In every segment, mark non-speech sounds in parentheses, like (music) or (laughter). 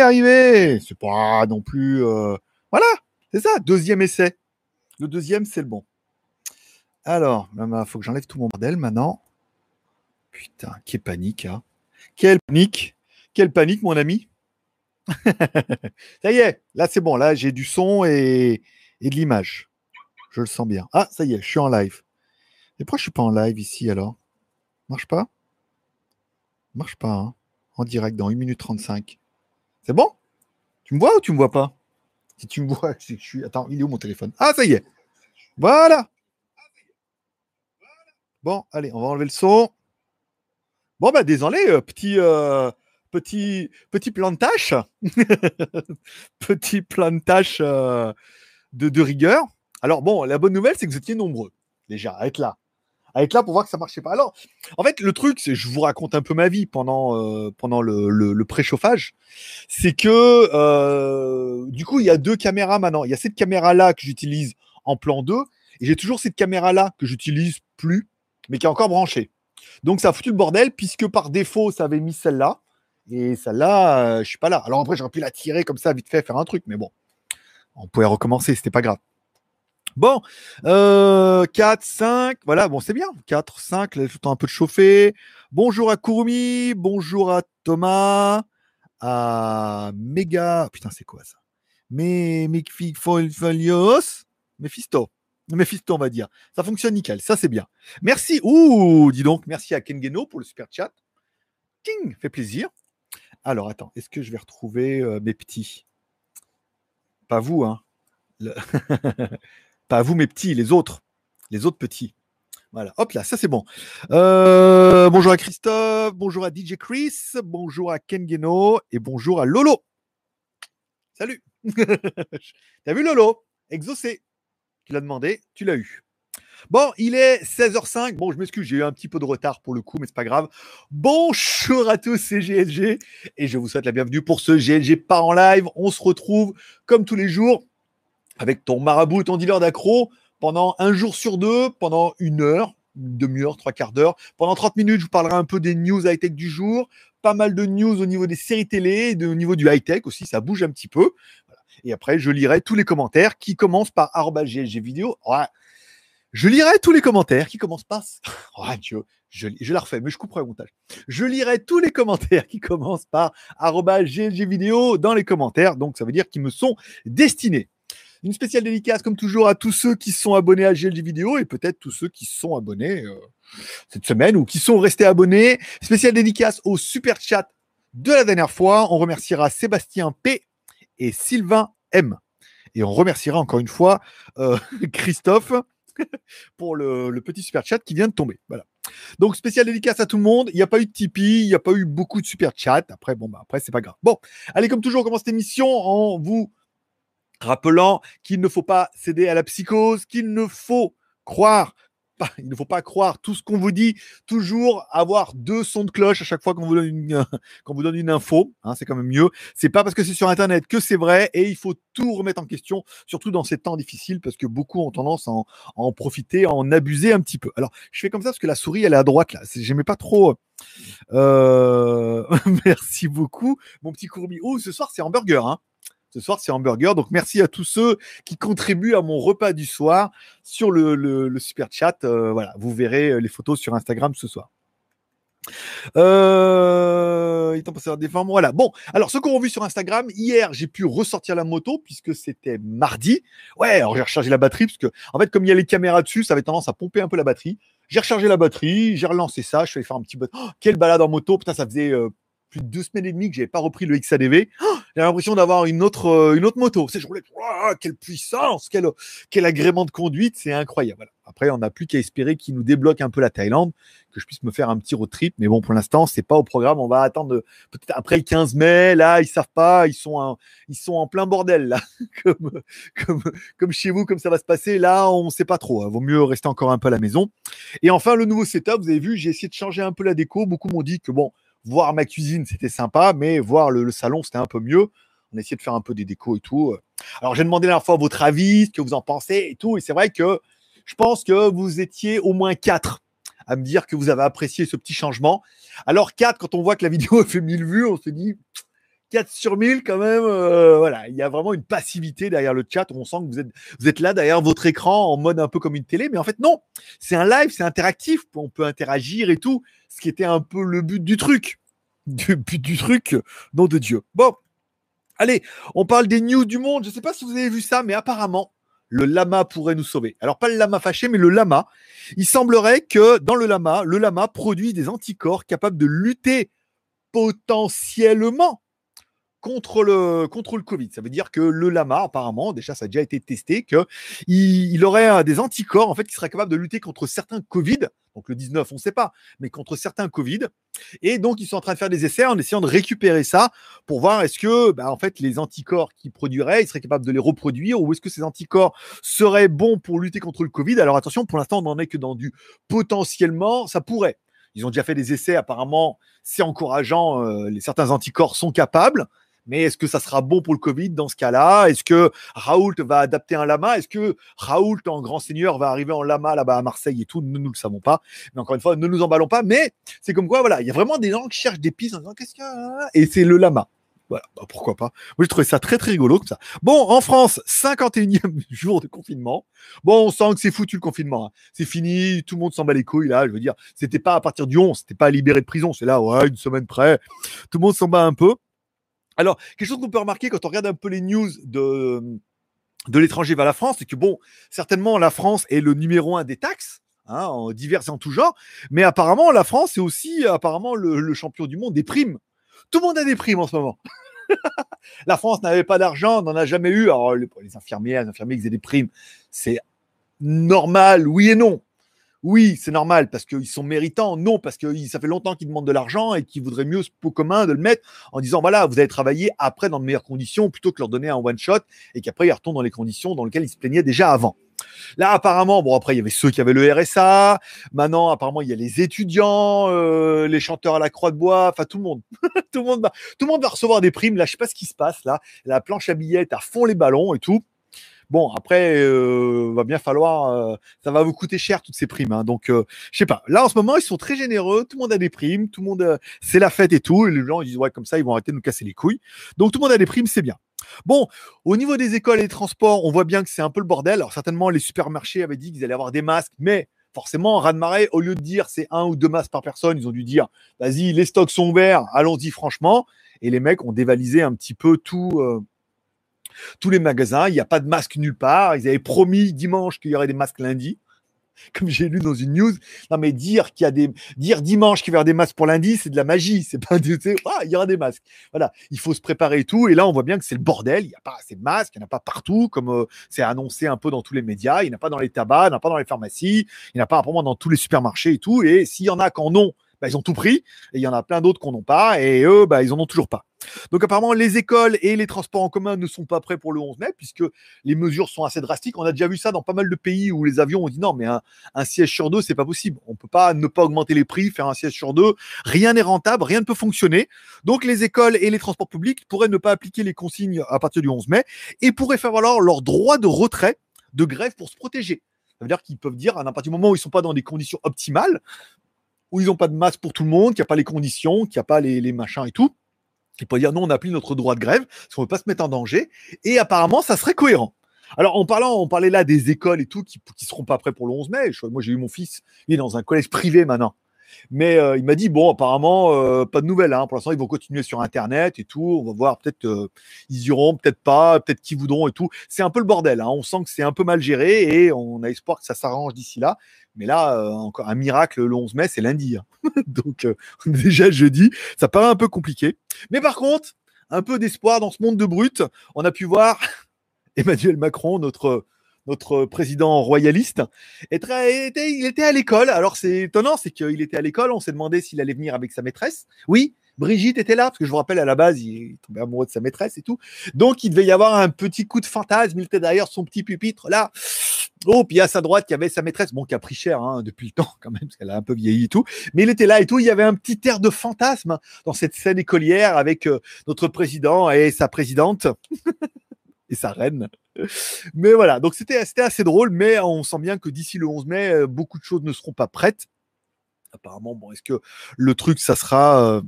arrivé. C'est pas non plus. euh, Voilà, c'est ça. Deuxième essai. Le deuxième, c'est le bon. Alors, il faut que j'enlève tout mon bordel maintenant. Putain, quelle panique, hein. Quelle panique. Quelle panique, mon ami. (laughs) ça y est, là c'est bon. Là, j'ai du son et, de l'image. Je le sens bien. Ah, ça y est, je suis en live. Et pourquoi je suis pas en live ici alors? Marche pas? Marche pas, hein En direct dans 1 minute 35. C'est bon? Tu me vois ou tu me vois pas? Si tu me vois, c'est que je suis. Attends, il est où mon téléphone? Ah, ça y est. Voilà. Bon, allez, on va enlever le son. Bon, bah, désolé, euh, petit, euh, petit, petit plan de tâche. (laughs) petit plan de tâche euh, de, de rigueur. Alors, bon, la bonne nouvelle, c'est que vous étiez nombreux, déjà, à être là. À être là pour voir que ça marchait pas. Alors, en fait, le truc, c'est je vous raconte un peu ma vie pendant, euh, le préchauffage. C'est que, euh, du coup, il y a deux caméras maintenant. Il y a cette caméra-là que j'utilise en plan 2, et j'ai toujours cette caméra-là que j'utilise plus, mais qui est encore branchée. Donc, ça a foutu le bordel, puisque par défaut, ça avait mis celle-là. Et celle-là, euh, je suis pas là. Alors après, j'aurais pu la tirer comme ça, vite fait, faire un truc, mais bon. On pouvait recommencer, c'était pas grave. Bon, euh, 4, 5, voilà, bon, c'est bien. 4, 5, là, tout le temps un peu de chauffer. Bonjour à Kurumi, bonjour à Thomas, à Mega. Putain, c'est quoi ça? Mais Folios, Mephisto. Mephisto, on va dire. Ça fonctionne nickel, ça c'est bien. Merci. Ouh, dis donc, merci à Kengeno pour le super chat. King, fait plaisir. Alors, attends, est-ce que je vais retrouver euh, mes petits? Pas vous, hein. (laughs) (laughs) Pas vous, mes petits, les autres. Les autres petits. Voilà, hop là, ça c'est bon. Euh, bonjour à Christophe, bonjour à DJ Chris, bonjour à Kengeno et bonjour à Lolo. Salut. (laughs) T'as vu Lolo? Exaucé. Tu l'as demandé, tu l'as eu. Bon, il est 16h05. Bon, je m'excuse, j'ai eu un petit peu de retard pour le coup, mais c'est pas grave. Bonjour à tous, c'est GLG et je vous souhaite la bienvenue pour ce GLG pas en live. On se retrouve comme tous les jours avec ton marabout, ton dealer d'accro pendant un jour sur deux, pendant une heure, une demi-heure, trois quarts d'heure. Pendant 30 minutes, je vous parlerai un peu des news high-tech du jour, pas mal de news au niveau des séries télé, et de- au niveau du high-tech aussi, ça bouge un petit peu. Et après, je lirai tous les commentaires qui commencent par GLG vidéo. Je lirai tous les commentaires qui commencent par. (laughs) Oh, Dieu, je, la refais, mais je couperai au montage. Je lirai tous les commentaires qui commencent par GLG vidéo dans les commentaires. Donc, ça veut dire qu'ils me sont destinés. Une spéciale dédicace, comme toujours, à tous ceux qui sont abonnés à GLG vidéo et peut-être tous ceux qui sont abonnés euh, cette semaine ou qui sont restés abonnés. Spéciale dédicace au super chat de la dernière fois. On remerciera Sébastien P et Sylvain M. Et on remerciera encore une fois euh, (laughs) Christophe (laughs) pour le, petit super chat qui vient de tomber. Voilà. Donc, spéciale dédicace à tout le monde. Il n'y a pas eu de Tipeee, il n'y a pas eu beaucoup de super chat. Après, bon, bah, après, c'est pas grave. Bon, allez, comme toujours, on commence cette émission en vous rappelant qu'il ne faut pas céder à la psychose, qu'il ne faut croire, il ne faut pas croire tout ce qu'on vous dit, toujours avoir deux sons de cloche à chaque fois qu'on vous donne une, (laughs) vous donne une info, hein, c'est quand même mieux. C'est pas parce que c'est sur Internet que c'est vrai et il faut tout remettre en question, surtout dans ces temps difficiles parce que beaucoup ont tendance à en, à en profiter, à en abuser un petit peu. Alors, je fais comme ça parce que la souris, elle est à droite là. J'aimais pas trop. Euh... (laughs) Merci beaucoup, mon petit courbi. Oh, ce soir, c'est hamburger, hein. Ce soir, c'est hamburger. Donc, merci à tous ceux qui contribuent à mon repas du soir sur le, super chat. Euh, voilà, vous verrez euh, les photos sur Instagram ce soir. Euh, il est temps de la défense. Voilà. Bon, alors ceux qui ont vu sur Instagram, hier, j'ai pu ressortir la moto puisque c'était mardi. Ouais, alors j'ai rechargé la batterie parce que, en fait, comme il y a les caméras dessus, ça avait tendance à pomper un peu la batterie. J'ai rechargé la batterie, j'ai relancé ça, je suis allé faire un petit. Oh, quelle balade en moto! Putain, ça faisait euh, plus de deux semaines et demie que j'avais pas repris le XADV. Oh, j'ai l'impression d'avoir une autre, euh, une autre moto. C'est, quelle puissance, quel, quel agrément de conduite, c'est incroyable. Voilà. Après, on n'a plus qu'à espérer qu'il nous débloque un peu la Thaïlande, que je puisse me faire un petit road trip. Mais bon, pour l'instant, c'est pas au programme. On va attendre euh, peut-être après le 15 mai. Là, ils savent pas, ils sont, en- ils sont en plein bordel là, (laughs) comme, comme, comme chez vous, comme ça va se passer. Là, on sait pas trop. hein. Vaut mieux rester encore un peu à la maison. Et enfin, le nouveau setup, vous avez vu, j'ai essayé de changer un peu la déco. Beaucoup m'ont dit que bon, voir ma cuisine, c'était sympa, mais voir le, salon, c'était un peu mieux. On a essayé de faire un peu des décos et tout. Alors, j'ai demandé la dernière fois votre avis, ce que vous en pensez et tout. Et c'est vrai que je pense que vous étiez au moins quatre à me dire que vous avez apprécié ce petit changement. Alors, quatre, quand on voit que la (laughs) vidéo fait 1000 vues, on se dit 4 sur 1000 quand même. Euh, voilà, il y a vraiment une passivité derrière le chat. On sent que vous êtes, vous êtes là derrière votre écran en mode un peu comme une télé, mais en fait non, c'est un live, c'est interactif, on peut interagir et tout, ce qui était un peu le but du truc, (laughs) du but du truc, nom de Dieu. Bon, allez, on parle des news du monde. Je ne sais pas si vous avez vu ça, mais apparemment le lama pourrait nous sauver. Alors pas le lama fâché, mais le lama. Il semblerait que dans le lama, le lama produit des anticorps capables de lutter potentiellement contre le, contre Covid. Ça veut dire que le lama, apparemment, déjà ça a déjà été testé, qu'il il aurait des anticorps en fait qui seraient capables de lutter contre certains Covid. Donc le 19, on ne sait pas, mais contre certains Covid. Et donc ils sont en train de faire des essais en essayant de récupérer ça pour voir est-ce que bah, en fait les anticorps qu'ils produiraient, ils seraient capables de les reproduire ou est-ce que ces anticorps seraient bons pour lutter contre le Covid. Alors attention, pour l'instant on n'en est que dans du potentiellement, ça pourrait. Ils ont déjà fait des essais, apparemment, c'est encourageant, euh, certains anticorps sont capables. Mais est-ce que ça sera bon pour le Covid dans ce cas-là? Est-ce que Raoult va adapter un lama? Est-ce que Raoult en grand seigneur va arriver en lama là-bas à Marseille et tout? Nous ne le savons pas. Mais encore une fois, ne nous emballons pas. Mais c'est comme quoi, voilà, il y a vraiment des gens qui cherchent des pistes en disant qu'est-ce qu'il Et c'est le lama. Voilà, bah, pourquoi pas? Moi, j'ai trouvé ça très, très rigolo comme ça. Bon, en France, 51e (laughs) jour de confinement. Bon, on sent que c'est foutu le confinement. Hein. C'est fini, tout le monde s'en bat les couilles, là. Je veux dire, c'était pas à partir du 11, c'était pas libéré de prison, c'est là, ouais, une semaine près. Tout le monde s'en bat un peu. Alors, quelque chose qu'on peut remarquer quand on regarde un peu les news de, l'étranger vers la France, c'est que bon, certainement la France est le numéro un des taxes. Hein, en divers et en tout genre, mais apparemment la France est aussi apparemment le, champion du monde des primes. Tout le monde a des primes en ce moment. (laughs) la France n'avait pas d'argent, n'en a jamais eu. Alors, les, infirmiers, les infirmiers qui faisaient des primes, c'est normal, oui et non. Oui, c'est normal parce qu'ils sont méritants. Non, parce que ça fait longtemps qu'ils demandent de l'argent et qu'ils voudraient mieux ce pot commun de le mettre en disant voilà, vous allez travailler après dans de meilleures conditions plutôt que leur donner un one shot et qu'après ils retournent dans les conditions dans lesquelles ils se plaignaient déjà avant. Là, apparemment, bon, après, il y avait ceux qui avaient le RSA. Maintenant, apparemment, il y a les étudiants, euh, les chanteurs à la croix de bois, enfin, tout le monde. (laughs) tout, le monde va, recevoir des primes. Là, je sais pas ce qui se passe, là. La planche à billets à fond les ballons et tout. Bon, après, euh, va bien falloir, euh, ça va vous coûter cher toutes ces primes. Hein. donc, euh, je sais pas. Là, en ce moment, ils sont très généreux. Tout le monde a des primes. Tout le monde, euh, c'est la fête et tout. Et les gens ils disent ouais, comme ça, ils vont arrêter de nous casser les couilles. Donc, tout le monde a des primes, c'est bien. Bon, au niveau des écoles et des transports, on voit bien que c'est un peu le bordel. Alors, certainement, les supermarchés avaient dit qu'ils allaient avoir des masques, mais forcément, raz de marée, au lieu de dire c'est un ou deux masques par personne, ils ont dû dire vas-y, les stocks sont ouverts, allons-y franchement. Et les mecs ont dévalisé un petit peu tout, tous les magasins. Il n'y a pas de masque nulle part. Ils avaient promis dimanche qu'il y aurait des masques lundi. (laughs) Comme j'ai lu dans une news, non mais dire qu'il a des dire dimanche qu'il y aura des masques pour lundi, c'est de la magie. C'est pas du ah, il y aura des masques. Voilà, il faut se préparer et tout. Et là, on voit bien que c'est le bordel. Il n'y a pas assez de masques, il n'y en a pas partout, comme euh, c'est annoncé un peu dans tous les médias. Il n'y en a pas dans les tabacs, il n'y en a pas dans les pharmacies, il n'y en a pas apparemment dans tous les supermarchés et tout. Et s'il y en a qu'en ont, bah, ils ont tout pris. Et il y en a plein d'autres qu'on n'ont pas. Et eux, bah, ils en ont toujours pas. Donc apparemment, les écoles et les transports en commun ne sont pas prêts pour le 11 mai, puisque les mesures sont assez drastiques. On a déjà vu ça dans pas mal de pays où les avions ont dit non, mais un, siège sur deux, c'est pas possible. On peut pas ne pas augmenter les prix, faire un siège sur deux. Rien n'est rentable, rien ne peut fonctionner. Donc les écoles et les transports publics pourraient ne pas appliquer les consignes à partir du 11 mai et pourraient faire valoir leur droit de retrait de grève pour se protéger. Ça veut dire qu'ils peuvent dire à n'importe quel moment où ils sont pas dans des conditions optimales, où ils n'ont pas de masse pour tout le monde, qu'il n'y a pas les conditions, qu'il n'y a pas les machins et tout il peut dire non, on applique notre droit de grève, parce qu'on ne veut pas se mettre en danger. Et apparemment, ça serait cohérent. Alors, en parlant, on parlait là des écoles et tout qui ne seront pas prêts pour le 11 mai. moi, j'ai eu mon fils, il est dans un collège privé maintenant. Mais euh, il m'a dit bon, apparemment, euh, pas de nouvelles. Hein. Pour l'instant, ils vont continuer sur Internet et tout. On va voir. Peut-être euh, ils iront, peut-être pas, peut-être qu'ils voudront et tout. C'est un peu le bordel. Hein. On sent que c'est un peu mal géré et on a espoir que ça s'arrange d'ici là. Mais là, encore un miracle le 11 mai, c'est lundi. Hein. (laughs) Donc (laughs) déjà jeudi, ça paraît un peu compliqué. Mais par contre, un peu d'espoir dans ce monde de brut. On a pu voir (laughs) Emmanuel Macron, notre notre président royaliste, était, il était à l'école. Alors c'est étonnant, c'est qu'il était à l'école. On s'est demandé s'il allait venir avec sa maîtresse. Oui, Brigitte était là, parce que je vous rappelle, à la base, il est tombé amoureux de sa maîtresse et tout. Donc, il devait y avoir un petit coup de fantasme. Il était derrière son petit pupitre, là. Oh, puis à sa droite, il y avait sa maîtresse, bon, qui a pris cher hein, depuis le (laughs) temps quand même, parce qu'elle a un peu vieilli et tout. Mais il était là et tout. Il y avait un petit air de fantasme dans cette scène écolière avec euh, notre président et sa présidente. (laughs) et sa reine. Mais voilà, donc c'était assez drôle, mais on sent bien que d'ici le 11 mai, euh, beaucoup de choses ne seront pas prêtes. Apparemment, bon, est-ce que le truc, ça sera. Euh,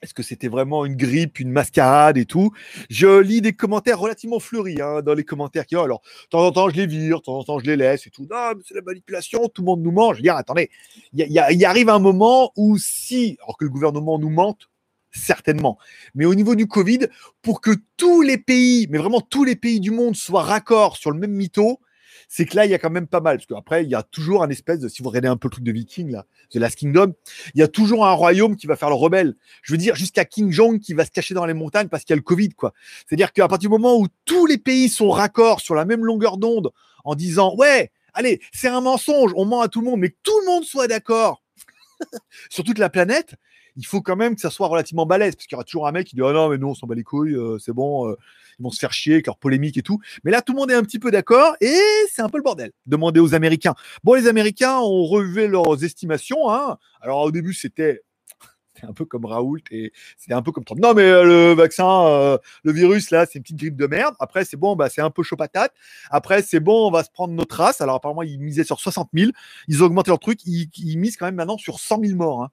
est-ce que c'était vraiment une grippe, une mascarade et tout? Je lis des commentaires relativement fleuris hein, dans les commentaires qui alors de temps en temps je les vire, de temps en temps je les laisse et tout. Non, c'est la manipulation, tout le monde nous ment. Je dis attendez, il y, y, arrive un moment où si, alors que le gouvernement nous mente, certainement, mais au niveau du Covid, pour que tous les pays, mais vraiment tous les pays du monde soient raccords sur le même mytho, c'est que là, il y a quand même pas mal. Parce qu'après, il y a toujours un espèce de, si vous regardez un peu le truc de Viking, là, The Last Kingdom, il y a toujours un royaume qui va faire le rebelle. Je veux dire, jusqu'à King Jong qui va se cacher dans les montagnes parce qu'il y a le Covid, quoi. C'est-à-dire qu'à partir du moment où tous les pays sont raccords sur la même longueur d'onde en disant, ouais, allez, c'est un mensonge, on ment à tout le monde, mais tout le monde soit d'accord (laughs) sur toute la planète, il faut quand même que ça soit relativement balèze, parce qu'il y aura toujours un mec qui dit Ah non, mais nous, on s'en bat les couilles, euh, c'est bon, euh, ils vont se faire chier avec leur polémique et tout. Mais là, tout le monde est un petit peu d'accord et c'est un peu le bordel. Demandez aux Américains. Bon, les Américains ont relevé leurs estimations. Hein. Alors, au début, c'était un peu comme Raoult et c'était un peu comme Trump. Non, mais euh, le vaccin, le virus, là, c'est une petite grippe de merde. Après, c'est bon, bah, c'est un peu chaud patate. Après, c'est bon, on va se prendre notre race. Alors, apparemment, ils misaient sur 60 000. Ils ont augmenté leur truc. Ils, ils misent quand même maintenant sur 100 000 morts. Hein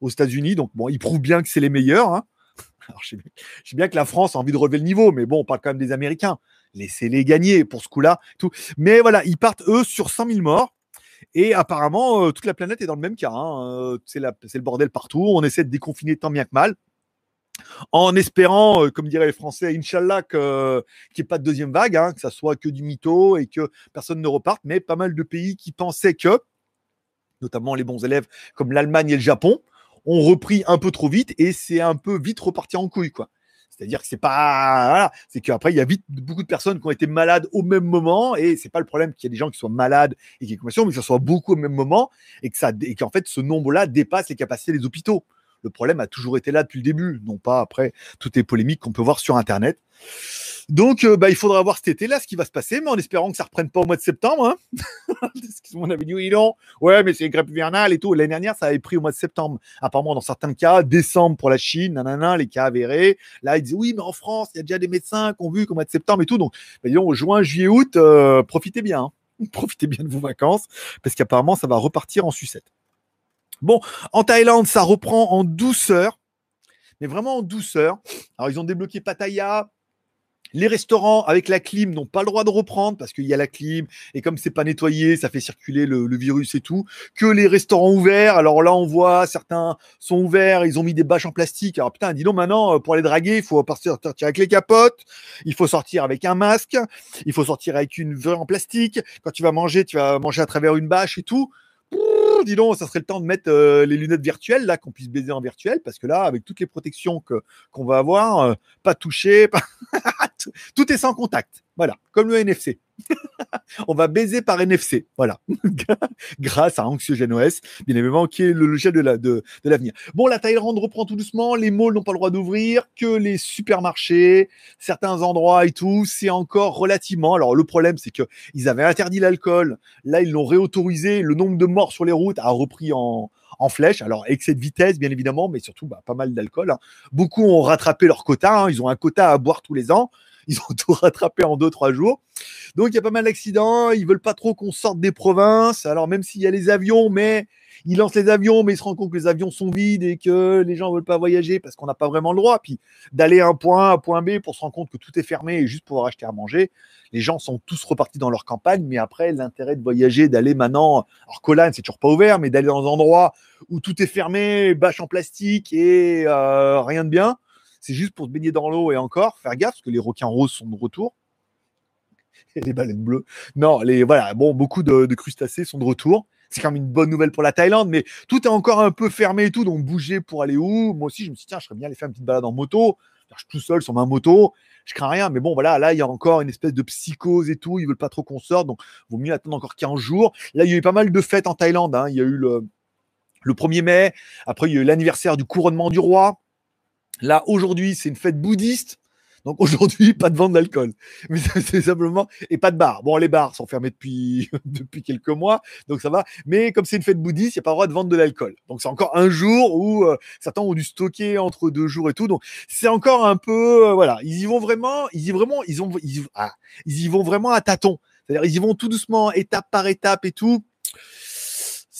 aux États-Unis. Donc, bon, ils prouvent bien que c'est les meilleurs. Hein. (laughs) Alors, je, sais, bien que la France a envie de relever le niveau, mais bon, on parle quand même des Américains. Laissez-les gagner pour ce coup-là. Tout. Mais voilà, ils partent, eux, sur 100 000 morts. Et apparemment, euh, toute la planète est dans le même cas. Hein. Euh, c'est, le bordel partout. On essaie de déconfiner tant bien que mal. En espérant, euh, comme diraient les Français, Inch'Allah, qu'il n'y ait pas de deuxième vague, hein, que ça soit que du mytho et que personne ne reparte. Mais pas mal de pays qui pensaient que, notamment les bons élèves comme l'Allemagne et le Japon, ont repris un peu trop vite et c'est un peu vite reparti en couille, quoi. C'est-à-dire que c'est pas, c'est qu'après il y a vite beaucoup de personnes qui ont été malades au même moment et c'est pas le problème qu'il y ait des gens qui soient malades et qui aient mais que ça soit beaucoup au même moment et que ça, et qu'en fait ce nombre-là dépasse les capacités des hôpitaux. Le problème a toujours été là depuis le début, non pas après toutes les polémiques qu'on peut voir sur Internet. Donc, euh, bah, il faudra voir cet été-là ce qui va se passer, mais en espérant que ça reprenne pas au mois de septembre. Hein (laughs) on avait dit oui, non. Ouais, mais c'est une grippe hivernale et tout. L'année dernière, ça avait pris au mois de septembre. Apparemment, dans certains cas, décembre pour la Chine, nanana, les cas avérés. Là, ils disaient oui, mais en France, il y a déjà des médecins qui ont vu qu'au mois de septembre et tout. Donc, bah, disons, juin, juillet, août, euh, profitez bien. Hein. (laughs) Profitez bien de vos vacances, parce qu'apparemment, ça va repartir en sucette. Bon, en Thaïlande, ça reprend en douceur, mais vraiment en douceur. Alors, ils ont débloqué Pattaya, les restaurants avec la clim n'ont pas le droit de reprendre parce qu'il y a la clim et comme c'est pas nettoyé, ça fait circuler le, virus et tout. Que les restaurants ouverts, alors là on voit certains sont ouverts, ils ont mis des bâches en plastique. Alors putain, dis donc maintenant pour aller draguer, il faut partir avec les capotes, il faut sortir avec un masque, il faut sortir avec une verre en plastique. Quand tu vas manger, tu vas manger à travers une bâche et tout dis donc, ça serait le temps de mettre euh, les lunettes virtuelles, là, qu'on puisse baiser en virtuel, parce que là, avec toutes les protections qu'on va avoir, euh, pas toucher, (laughs) tout est sans contact. Voilà, comme le NFC. (laughs) on va baiser par NFC. Voilà. (laughs) Grâce à OS, bien évidemment, qui est le logiciel de, l'avenir. Bon, la Thaïlande reprend tout doucement. Les malls n'ont pas le droit d'ouvrir, que les supermarchés, certains endroits et tout. C'est encore relativement. Alors, le problème, c'est qu'ils avaient interdit l'alcool. Là, ils l'ont réautorisé. Le nombre de morts sur les routes a repris en, en flèche. Alors, excès de vitesse, bien évidemment, mais surtout bah, pas mal d'alcool. Hein. Beaucoup ont rattrapé leur quota. Hein. Ils ont un quota à boire tous les ans. Ils ont (laughs) tout rattrapé en deux, trois jours. Donc, il y a pas mal d'accidents. Ils veulent pas trop qu'on sorte des provinces. Alors, même s'il y a les avions, mais ils lancent les avions, mais ils se rendent compte que les avions sont vides et que les gens veulent pas voyager parce qu'on n'a pas vraiment le droit. Puis d'aller à un point A à un point B pour se rendre compte que tout est fermé et juste pouvoir acheter à manger. Les gens sont tous repartis dans leur campagne, mais après, l'intérêt de voyager, d'aller maintenant, alors Colan, c'est toujours pas ouvert, mais d'aller dans un endroit où tout est fermé, bâche en plastique et euh, rien de bien, c'est juste pour se baigner dans l'eau et encore, faire gaffe, parce que les requins roses sont de retour. (laughs) Et les baleines bleues. Non, les, voilà, bon, beaucoup de, crustacés sont de retour. C'est quand même une bonne nouvelle pour la Thaïlande, mais tout est encore un peu fermé et tout, donc bouger pour aller où? Moi aussi, je me suis dit, tiens, je serais bien aller faire une petite balade en moto. Je suis tout seul sur ma moto, je crains rien, mais bon, voilà, là, il y a encore une espèce de psychose et tout, ils veulent pas trop qu'on sorte, donc vaut mieux attendre encore 15 jours. Là, il y a eu pas mal de fêtes en Thaïlande, hein. il y a eu le, le 1er mai, après, il y a eu l'anniversaire du couronnement du roi, Là, aujourd'hui, c'est une fête bouddhiste. Donc (laughs) aujourd'hui, pas de vente d'alcool. Mais c'est simplement. Et pas de bar. Bon, les bars sont fermés depuis, (laughs) depuis quelques mois, donc ça va. Mais comme c'est une fête bouddhiste, il n'y a pas le droit de vendre de l'alcool. Donc c'est encore un jour où euh, certains ont dû stocker entre deux jours et tout. Donc c'est encore un peu. Euh, voilà. Ils y vont vraiment. Ils y vraiment. Ils, ont, ah, ils y vont vraiment à tâtons. C'est-à-dire, ils y vont tout doucement, étape par étape et tout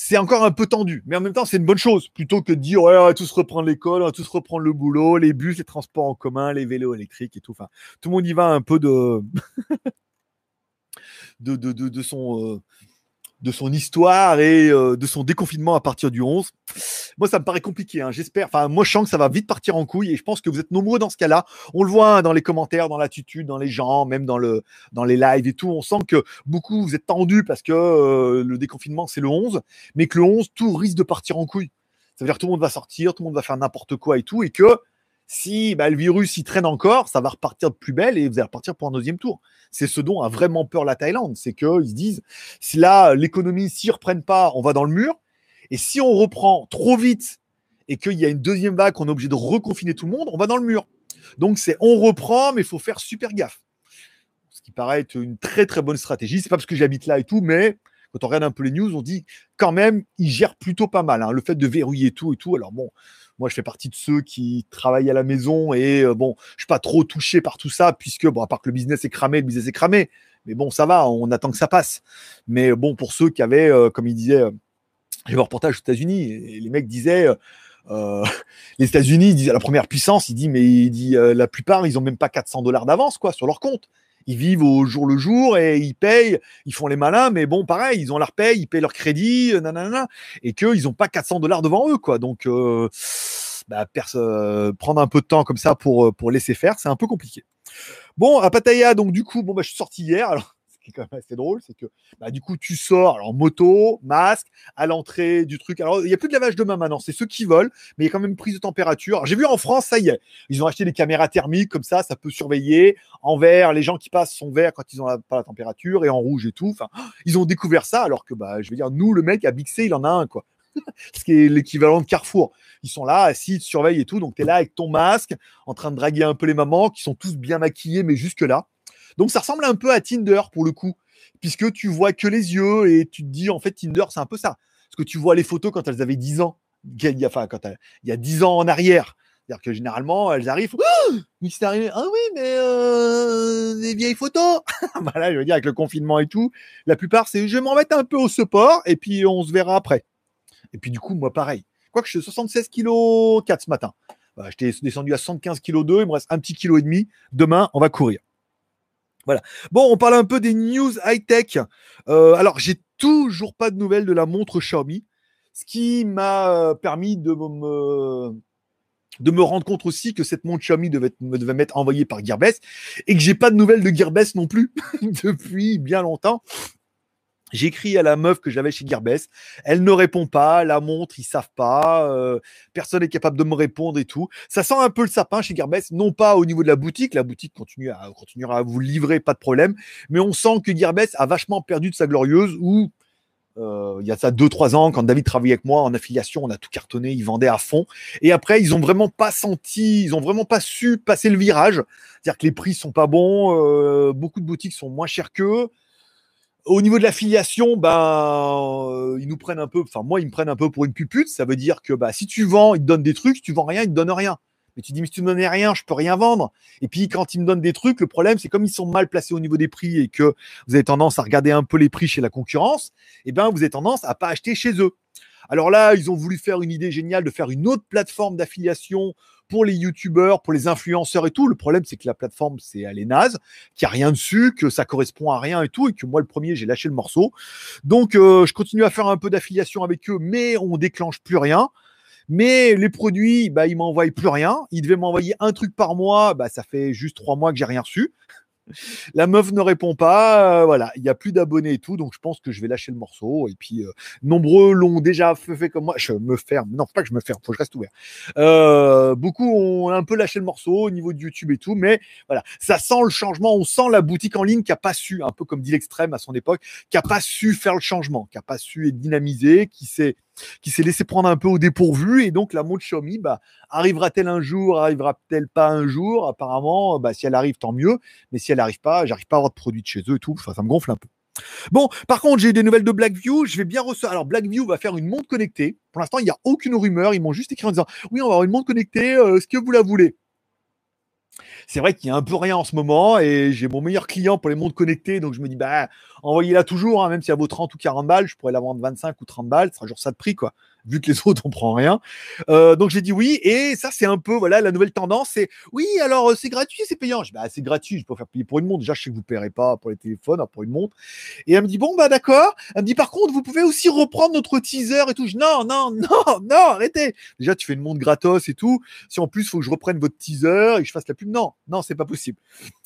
c'est encore un peu tendu, mais en même temps, c'est une bonne chose plutôt que de dire ouais, on va tous reprendre l'école, on va tous reprendre le boulot, les bus, les transports en commun, les vélos électriques et tout. Enfin, tout le monde y va un peu de (laughs) de, de, de, son euh, de son histoire et euh, de son déconfinement à partir du 11. Moi, ça me paraît compliqué. Hein. J'espère. Enfin, moi, je sens que ça va vite partir en couille et je pense que vous êtes nombreux dans ce cas-là. On le voit hein, dans les commentaires, dans l'attitude, dans les gens, même dans, le, dans les lives et tout. On sent que beaucoup, vous êtes tendus parce que euh, le déconfinement, c'est le 11, mais que le 11, tout risque de partir en couille. Ça veut dire que tout le monde va sortir, tout le monde va faire n'importe quoi et tout, et que si bah, le virus y traîne encore, ça va repartir de plus belle et vous allez repartir pour un deuxième tour. C'est ce dont a vraiment peur la Thaïlande. C'est qu'ils se disent, si là, l'économie, s'y reprenne pas, on va dans le mur. Et si on reprend trop vite et qu'il y a une deuxième vague, qu'on est obligé de reconfiner tout le monde, on va dans le mur. Donc c'est on reprend, mais il faut faire super gaffe. Ce qui paraît être une très très bonne stratégie. C'est pas parce que j'habite là et tout, mais quand on regarde un peu les news, on dit quand même, ils gèrent plutôt pas mal. Hein. Le fait de verrouiller tout et tout. Alors bon, moi, je fais partie de ceux qui travaillent à la maison et euh, bon, je suis pas trop touché par tout ça puisque, bon, à part que le business est cramé, le business est cramé. Mais bon, ça va, on attend que ça passe. Mais bon, pour ceux qui avaient, euh, comme il disait, euh, j'ai vu un reportage aux États-Unis et les mecs disaient. (laughs) les États-Unis, la première puissance, il dit, mais il dit, la plupart, ils ont même pas 400 dollars d'avance, quoi, sur leur compte ils vivent au jour le jour et ils payent, ils font les malins, mais bon, pareil, ils ont leur paye, ils payent leur crédit, euh, nanana, et qu'ils n'ont pas 400 dollars devant eux, quoi. Donc, euh, bah, euh, prendre un peu de temps comme ça pour, pour laisser faire, c'est un peu compliqué. Bon, à Pattaya, donc du coup, bon, bah, je suis sorti hier. Qui drôle, c'est que bah, du coup, tu sors, alors moto, masque, à l'entrée du truc. Alors, il n'y a plus de lavage de main maintenant, c'est ceux qui volent, mais il y a quand même prise de température. J'ai vu en France, ça y est, ils ont acheté des caméras thermiques, comme ça, ça peut surveiller. En vert, les gens qui passent sont verts quand ils n'ont pas la température, et en rouge et tout. Ils ont découvert ça, alors que, bah, je veux dire, nous, le mec à Bixé, il en a un, quoi. (laughs) ce qui est l'équivalent de Carrefour. Ils sont là, assis, ils surveillent et tout. Donc, tu es là avec ton masque, en train de draguer un peu les mamans qui sont tous bien maquillés, mais jusque-là. Donc, ça ressemble un peu à Tinder pour le coup puisque tu vois que les yeux et tu te dis, en fait, Tinder, c'est un peu ça. Parce que tu vois les photos quand elles avaient 10 ans, enfin, quand il y a 10 ans en arrière. C'est-à-dire que généralement, elles arrivent, oh c'est arrivé, ah oui, mais euh, des vieilles photos. (laughs) voilà, je veux dire, avec le confinement et tout, la plupart, c'est je vais m'en mettre un peu au support et puis on se verra après. Et puis du coup, moi, pareil. Quoique je suis 76 kg 4 ce matin. Voilà, J'étais descendu à 75 kg 2, il me reste un petit kilo et demi. Demain, on va courir. Voilà. Bon, on parle un peu des news high-tech. Euh, alors, j'ai toujours pas de nouvelles de la montre Xiaomi, ce qui m'a euh, permis de me, de me rendre compte aussi que cette montre Xiaomi devait, devait m'être envoyée par Gearbest et que j'ai pas de nouvelles de Gearbest non plus (laughs) depuis bien longtemps. J'écris à la meuf que j'avais chez Gearbest. Elle ne répond pas. La montre, ils savent pas. Euh, personne n'est capable de me répondre et tout. Ça sent un peu le sapin chez Gearbest. Non pas au niveau de la boutique. La boutique continue à, continuera à vous livrer, pas de problème. Mais on sent que Gearbest a vachement perdu de sa glorieuse ou euh, il y a ça deux trois ans quand David travaillait avec moi en affiliation, on a tout cartonné, ils vendaient à fond. Et après, ils ont vraiment pas senti, ils ont vraiment pas su passer le virage. C'est-à-dire que les prix sont pas bons, euh, beaucoup de boutiques sont moins chères qu'eux. Au niveau de l'affiliation, ben, euh, ils nous prennent un peu, enfin, moi, ils me prennent un peu pour une pupute. Ça veut dire que bah, si tu vends, ils te donnent des trucs, si tu vends rien, ils te donnent rien. Mais tu dis, mais si tu me donnais rien, je peux rien vendre. Et puis, quand ils me donnent des trucs, le problème, c'est comme ils sont mal placés au niveau des prix et que vous avez tendance à regarder un peu les prix chez la concurrence, eh ben, vous avez tendance à pas acheter chez eux. Alors là, ils ont voulu faire une idée géniale de faire une autre plateforme d'affiliation pour les youtubeurs, pour les influenceurs et tout. Le problème, c'est que la plateforme, c'est elle est naze, qu'il n'y a rien dessus, que ça correspond à rien et tout, et que moi, le premier, j'ai lâché le morceau. Donc, euh, je continue à faire un peu d'affiliation avec eux, mais on déclenche plus rien. Mais les produits, bah, ils m'envoient plus rien. Ils devaient m'envoyer un truc par mois. Bah, ça fait juste trois mois que j'ai rien reçu. La meuf ne répond pas. Euh, voilà, il n'y a plus d'abonnés et tout. Donc, je pense que je vais lâcher le morceau. Et puis, euh, nombreux l'ont déjà fait, comme moi. Je me ferme. Non, pas que je me ferme. Faut que je reste ouvert. Euh, beaucoup ont un peu lâché le morceau au niveau de YouTube et tout. Mais voilà, ça sent le changement. On sent la boutique en ligne qui n'a pas su, un peu comme dit l'extrême à son époque, qui n'a pas su faire le changement, qui n'a pas su être dynamisé, qui s'est qui s'est laissé prendre un peu au dépourvu. Et donc, la montre Xiaomi, bah, arrivera-t-elle un jour, arrivera-t-elle pas un jour? Apparemment, bah, si elle arrive, tant mieux. Mais si elle n'arrive pas, j'arrive pas à avoir de produit de chez eux et tout. ça me gonfle un peu. Bon, par contre, j'ai eu des nouvelles de Blackview. Je vais bien recevoir. Alors, Blackview va faire une montre connectée. Pour l'instant, il n'y a aucune rumeur. Ils m'ont juste écrit en disant Oui, on va avoir une montre connectée. Euh, est-ce que vous la voulez? C'est vrai qu'il y a un peu rien en ce moment et j'ai mon meilleur client pour les montres connectées. Donc je me dis, bah, envoyez-la toujours, hein, même si elle vaut 30 ou 40 balles, je pourrais la vendre 25 ou 30 balles, ce sera toujours ça de prix, quoi vu que les (laughs) autres on prend rien. Euh, donc j'ai dit oui, et ça c'est un peu voilà la nouvelle tendance, c'est oui alors euh, c'est gratuit, c'est payant. Je dis bah c'est gratuit, je peux faire payer pour une montre. Déjà je sais que vous paierez pas pour les téléphones, hein, pour une montre. Et elle me dit bon bah d'accord. Elle me dit par contre vous pouvez aussi reprendre notre teaser et tout. Je, non non (laughs) non non arrêtez. Déjà tu fais une montre gratos et tout. Si en plus il faut que je reprenne votre teaser et que je fasse la pub, non non c'est pas possible.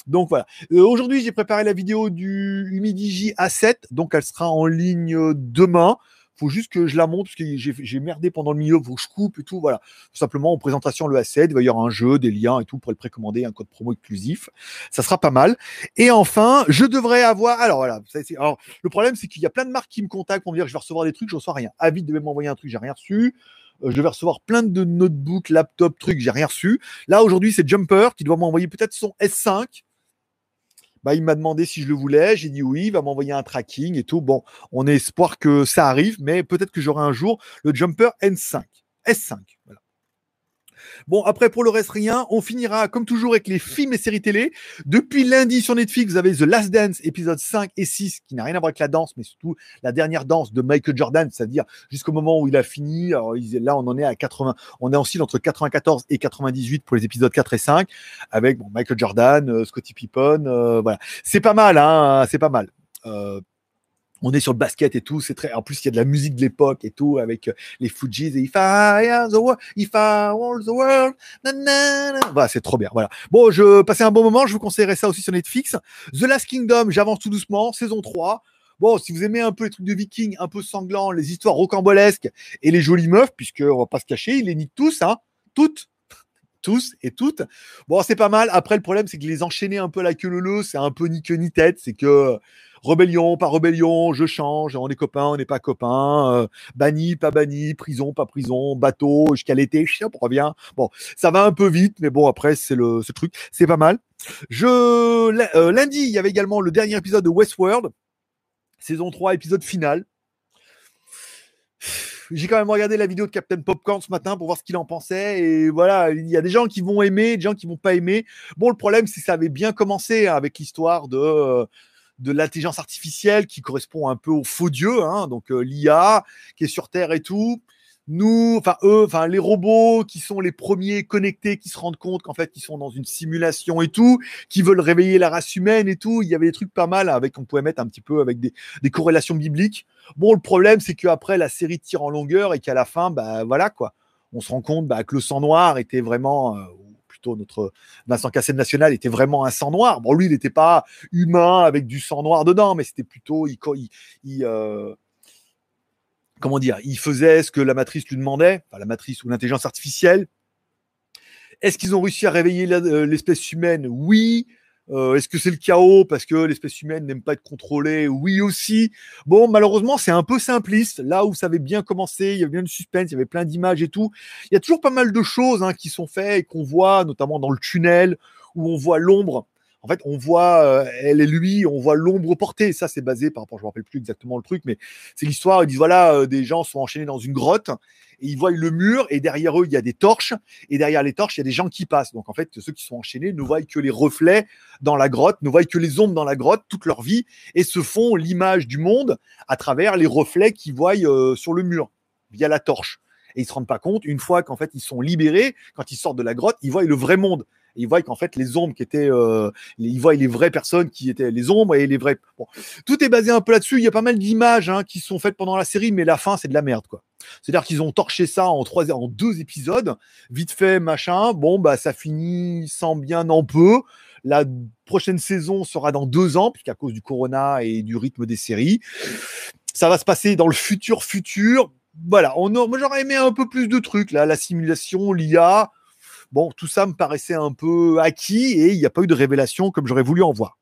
Donc voilà. Euh, aujourd'hui j'ai préparé la vidéo du Humidigi A7, donc elle sera en ligne demain faut juste que je la monte parce que j'ai merdé pendant le milieu, faut que je coupe et tout. Voilà. Tout simplement, en présentation, le A7, il va y avoir un jeu, des liens et tout pour le précommander, un code promo exclusif. Ça sera pas mal. Et enfin, je devrais avoir. Alors voilà. Alors, le problème, c'est qu'il y a plein de marques qui me contactent pour me dire que je vais recevoir des trucs, je reçois rien. Avid devait m'envoyer un truc, j'ai rien reçu euh, je vais recevoir plein de notebooks, laptops, trucs, j'ai rien reçu. Là, aujourd'hui, c'est Jumper qui doit m'envoyer peut-être son S5 bah, il m'a demandé si je le voulais. J'ai dit oui, il va m'envoyer un tracking et tout. Bon, on a espoir que ça arrive, mais peut-être que j'aurai un jour le jumper N5. S5. Voilà. Bon, après, pour le reste, rien. On finira, comme toujours, avec les films et séries télé. Depuis lundi sur Netflix, vous avez The Last Dance, épisode 5 et 6, qui n'a rien à voir avec la danse, mais surtout la dernière danse de Michael Jordan, c'est-à-dire jusqu'au moment où il a fini. Alors, là, on en est à 80. On est aussi entre 94 et 98 pour les épisodes 4 et 5, avec Michael Jordan, euh, Scottie Pippen. Euh, voilà. C'est pas mal, hein. C'est pas mal. Euh, on est sur le basket et tout, c'est très. En plus, il y a de la musique de l'époque et tout avec euh, les Fujis et If I the world, If I the world, Voilà, c'est trop bien. Voilà. Bon, je passais un bon moment. Je vous conseillerais ça aussi sur Netflix. The Last Kingdom, j'avance tout doucement, saison 3. Bon, si vous aimez un peu les trucs de vikings, un peu sanglants, les histoires rocambolesques et les jolies meufs, puisque on va pas se cacher, ils les niquent tous, hein, toutes (laughs) tous et toutes. Bon, c'est pas mal. Après, le problème, c'est que les enchaîner un peu la queue le c'est un peu ni queue ni tête. C'est que rébellion, pas rébellion, je change, on est copains, on n'est pas copains, euh, banni, pas banni, prison, pas prison, bateau, jusqu'à l'été, je on revient. Bon, ça va un peu vite, mais bon, après, c'est le truc, c'est pas mal. Je euh, lundi, il y avait également le dernier épisode de Westworld, saison 3, épisode final. J'ai quand même regardé la vidéo de Captain Popcorn ce matin pour voir ce qu'il en pensait. Et voilà, il y a des gens qui vont aimer, des gens qui vont pas aimer. Bon, le problème, c'est que ça avait bien commencé hein, avec l'histoire de, euh, de l'intelligence artificielle qui correspond un peu au faux dieu, hein, donc euh, l'IA qui est sur Terre et tout. Nous, enfin eux, enfin les robots qui sont les premiers connectés, qui se rendent compte qu'en fait ils sont dans une simulation et tout, qui veulent réveiller la race humaine et tout. Il y avait des trucs pas mal avec, on pouvait mettre un petit peu avec des, des corrélations bibliques. Bon, le problème c'est qu'après la série tire en longueur et qu'à la fin, bah voilà quoi, on se rend compte bah, que le sang noir était vraiment euh, notre Vincent Cassel national était vraiment un sang noir. Bon, lui, il n'était pas humain avec du sang noir dedans, mais c'était plutôt, il, euh, comment dire, il faisait ce que la matrice lui demandait, enfin, la matrice ou l'intelligence artificielle. Est-ce qu'ils ont réussi à réveiller euh, l'espèce humaine? Oui. Euh, est-ce que c'est le chaos parce que l'espèce humaine n'aime pas être contrôlée? Oui aussi. Bon, malheureusement, c'est un peu simpliste. Là où ça avait bien commencé, il y avait bien de suspense, il y avait plein d'images et tout. Il y a toujours pas mal de choses hein, qui sont faites et qu'on voit, notamment dans le tunnel où on voit l'ombre. En fait, on voit euh, elle et lui, on voit l'ombre portée. Ça, c'est basé par rapport, je me rappelle plus exactement le truc, mais c'est l'histoire. Ils disent voilà, euh, des gens sont enchaînés dans une grotte et ils voient le mur et derrière eux il y a des torches et derrière les torches il y a des gens qui passent. Donc en fait ceux qui sont enchaînés ne voient que les reflets dans la grotte, ne voient que les ombres dans la grotte toute leur vie et se font l'image du monde à travers les reflets qu'ils voient euh, sur le mur via la torche. Et ils se rendent pas compte une fois qu'en fait ils sont libérés, quand ils sortent de la grotte, ils voient le vrai monde ils voient qu'en fait les ombres qui étaient, euh, ils voient les vraies personnes qui étaient les ombres et les vrais. Bon, tout est basé un peu là-dessus. Il y a pas mal d'images hein, qui sont faites pendant la série, mais la fin c'est de la merde quoi. C'est-à-dire qu'ils ont torché ça en trois, en deux épisodes, vite fait, machin. Bon, bah, ça finit sans bien en peu. La prochaine saison sera dans deux ans, puisqu'à cause du corona et du rythme des séries. Ça va se passer dans le futur futur. Voilà, moi j'aurais aimé un peu plus de trucs là, la simulation, l'IA. Bon, tout ça me paraissait un peu acquis et il n'y a pas eu de révélation comme j'aurais voulu en voir.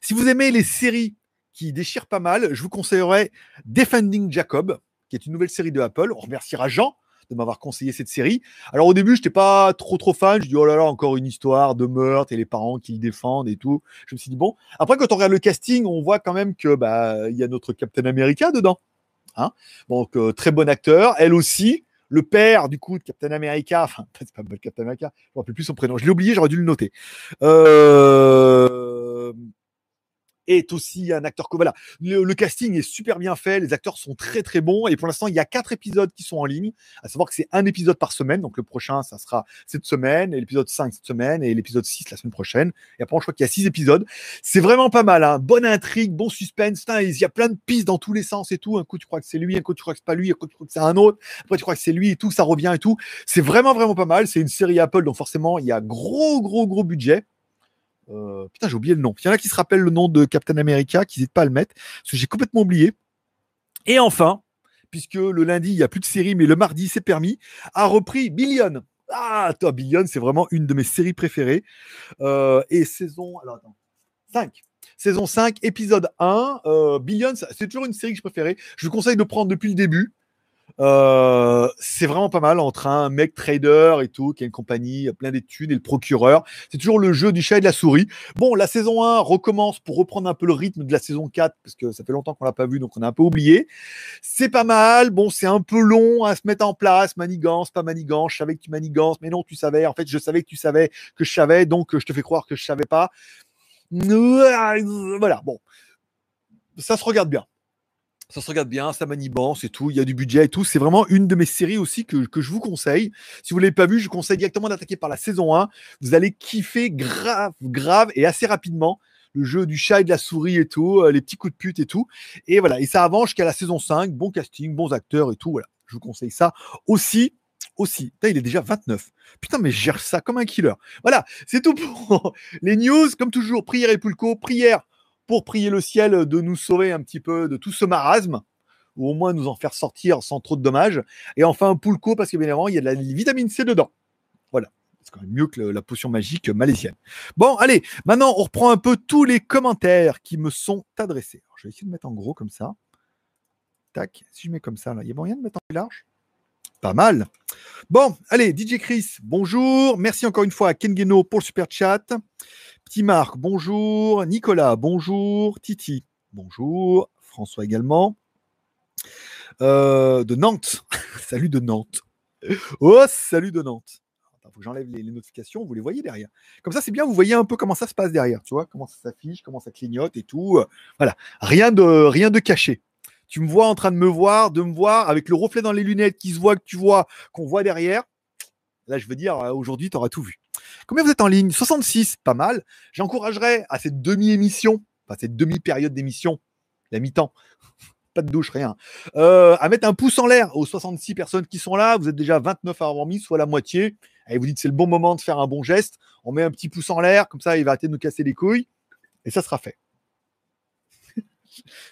Si vous aimez les séries qui déchirent pas mal, je vous conseillerais Defending Jacob qui est une nouvelle série de Apple. On remerciera Jean de m'avoir conseillé cette série. Alors au début, je n'étais pas trop trop fan. Je dis oh là là, encore une histoire de meurtre et les parents qui le défendent et tout. Je me suis dit bon. Après, quand on regarde le casting, on voit quand même que bah y a notre Captain America dedans. Hein Donc euh, très bon acteur. Elle aussi. Le père du coup de Captain America, enfin (laughs) c'est pas Captain America, je ne rappelle plus son prénom, je l'ai oublié, j'aurais dû le noter. Euh, est aussi un acteur que voilà. Le, casting est super bien fait, les acteurs sont très très bons et pour l'instant il y a quatre épisodes qui sont en ligne. À savoir que c'est un épisode par semaine, donc le prochain ça sera cette semaine et l'épisode 5 cette semaine et l'épisode 6 la semaine prochaine. Et après je crois qu'il y a six épisodes. C'est vraiment pas mal, hein. bonne intrigue, bon suspense. il y a plein de pistes dans tous les sens et tout. Un coup tu crois que c'est lui, un coup tu crois que c'est pas lui, un coup tu crois que c'est un autre. Après tu crois que c'est lui et tout, ça revient et tout. C'est vraiment vraiment pas mal. C'est une série Apple donc forcément il y a gros gros gros budget. Euh, putain, j'ai oublié le nom. Il y en a qui se rappellent le nom de Captain America, qui n'hésitent pas à le mettre, parce que j'ai complètement oublié. Et enfin, puisque le lundi, il n'y a plus de série, mais le mardi, c'est permis, a repris Billion. Ah, toi, Billion, c'est vraiment une de mes séries préférées. Euh, et saison. Alors, attends. 5. Saison 5, épisode 1. Euh, Billion, c'est toujours une série que je préférais. Je vous conseille de prendre depuis le début. Euh, c'est vraiment pas mal entre un mec trader et tout, qui a une compagnie plein d'études, et le procureur. C'est toujours le jeu du chat et de la souris. Bon, la saison 1 recommence pour reprendre un peu le rythme de la saison 4, parce que ça fait longtemps qu'on l'a pas vu, donc on a un peu oublié. C'est pas mal. Bon, c'est un peu long à se mettre en place. Manigance, pas manigance. Je savais que tu manigances, mais non, tu savais. En fait, je savais que tu savais que je savais, donc je te fais croire que je savais pas. Voilà, bon. Ça se regarde bien ça se regarde bien, ça manibance et tout, il y a du budget et tout. C'est vraiment une de mes séries aussi que, je vous conseille. Si vous ne l'avez pas vu, je vous conseille directement d'attaquer par la saison 1. Vous allez kiffer grave, grave et assez rapidement le jeu du chat et de la souris et tout, euh, les petits coups de pute et tout. Et voilà, et ça avance jusqu'à la saison 5, bon casting, bons acteurs et tout. Voilà, je vous conseille ça aussi. Aussi, Putain, il est déjà 29. Putain, mais je gère ça comme un killer. Voilà, c'est tout pour (laughs) les news. Comme toujours, prière et pulco, prière pour prier le ciel de nous sauver un petit peu de tout ce marasme, ou au moins nous en faire sortir sans trop de dommages. Et enfin, un poulco, parce qu'évidemment, il y a de la vitamine C dedans. Voilà. C'est quand même mieux que la potion magique malaisienne. Bon, allez, maintenant, on reprend un peu tous les commentaires qui me sont adressés. je vais essayer de mettre en gros comme ça. Tac, si je mets comme ça, là, il y a moyen de mettre en plus large? Pas mal. Bon, allez, DJ Chris, bonjour. Merci encore une fois à Kengeno pour le super chat. Petit Marc, bonjour. Nicolas, bonjour. Titi, bonjour. François également. Euh, de Nantes. (laughs) salut de Nantes. Oh, salut de Nantes. Il faut que j'enlève les, notifications, vous les voyez derrière. Comme ça, c'est bien, vous voyez un peu comment ça se passe derrière, tu vois, comment ça s'affiche, comment ça clignote et tout. Voilà, rien de, rien de caché. Tu me vois en train de me voir, de me voir, avec le reflet dans les lunettes qui se voit, que tu vois, qu'on voit derrière. Là, je veux dire, euh, aujourd'hui, tu auras tout vu. Combien vous êtes en ligne? 66, pas mal. J'encouragerais à cette demi-émission, enfin cette demi-période d'émission, la mi-temps, (laughs) pas de douche, rien, euh, à mettre un pouce en l'air aux 66 personnes qui sont là. Vous êtes déjà 29 à avoir mis, soit la moitié. Et vous dites c'est le bon moment de faire un bon geste. On met un petit pouce en l'air, comme ça il va arrêter de nous casser les couilles. Et ça sera fait.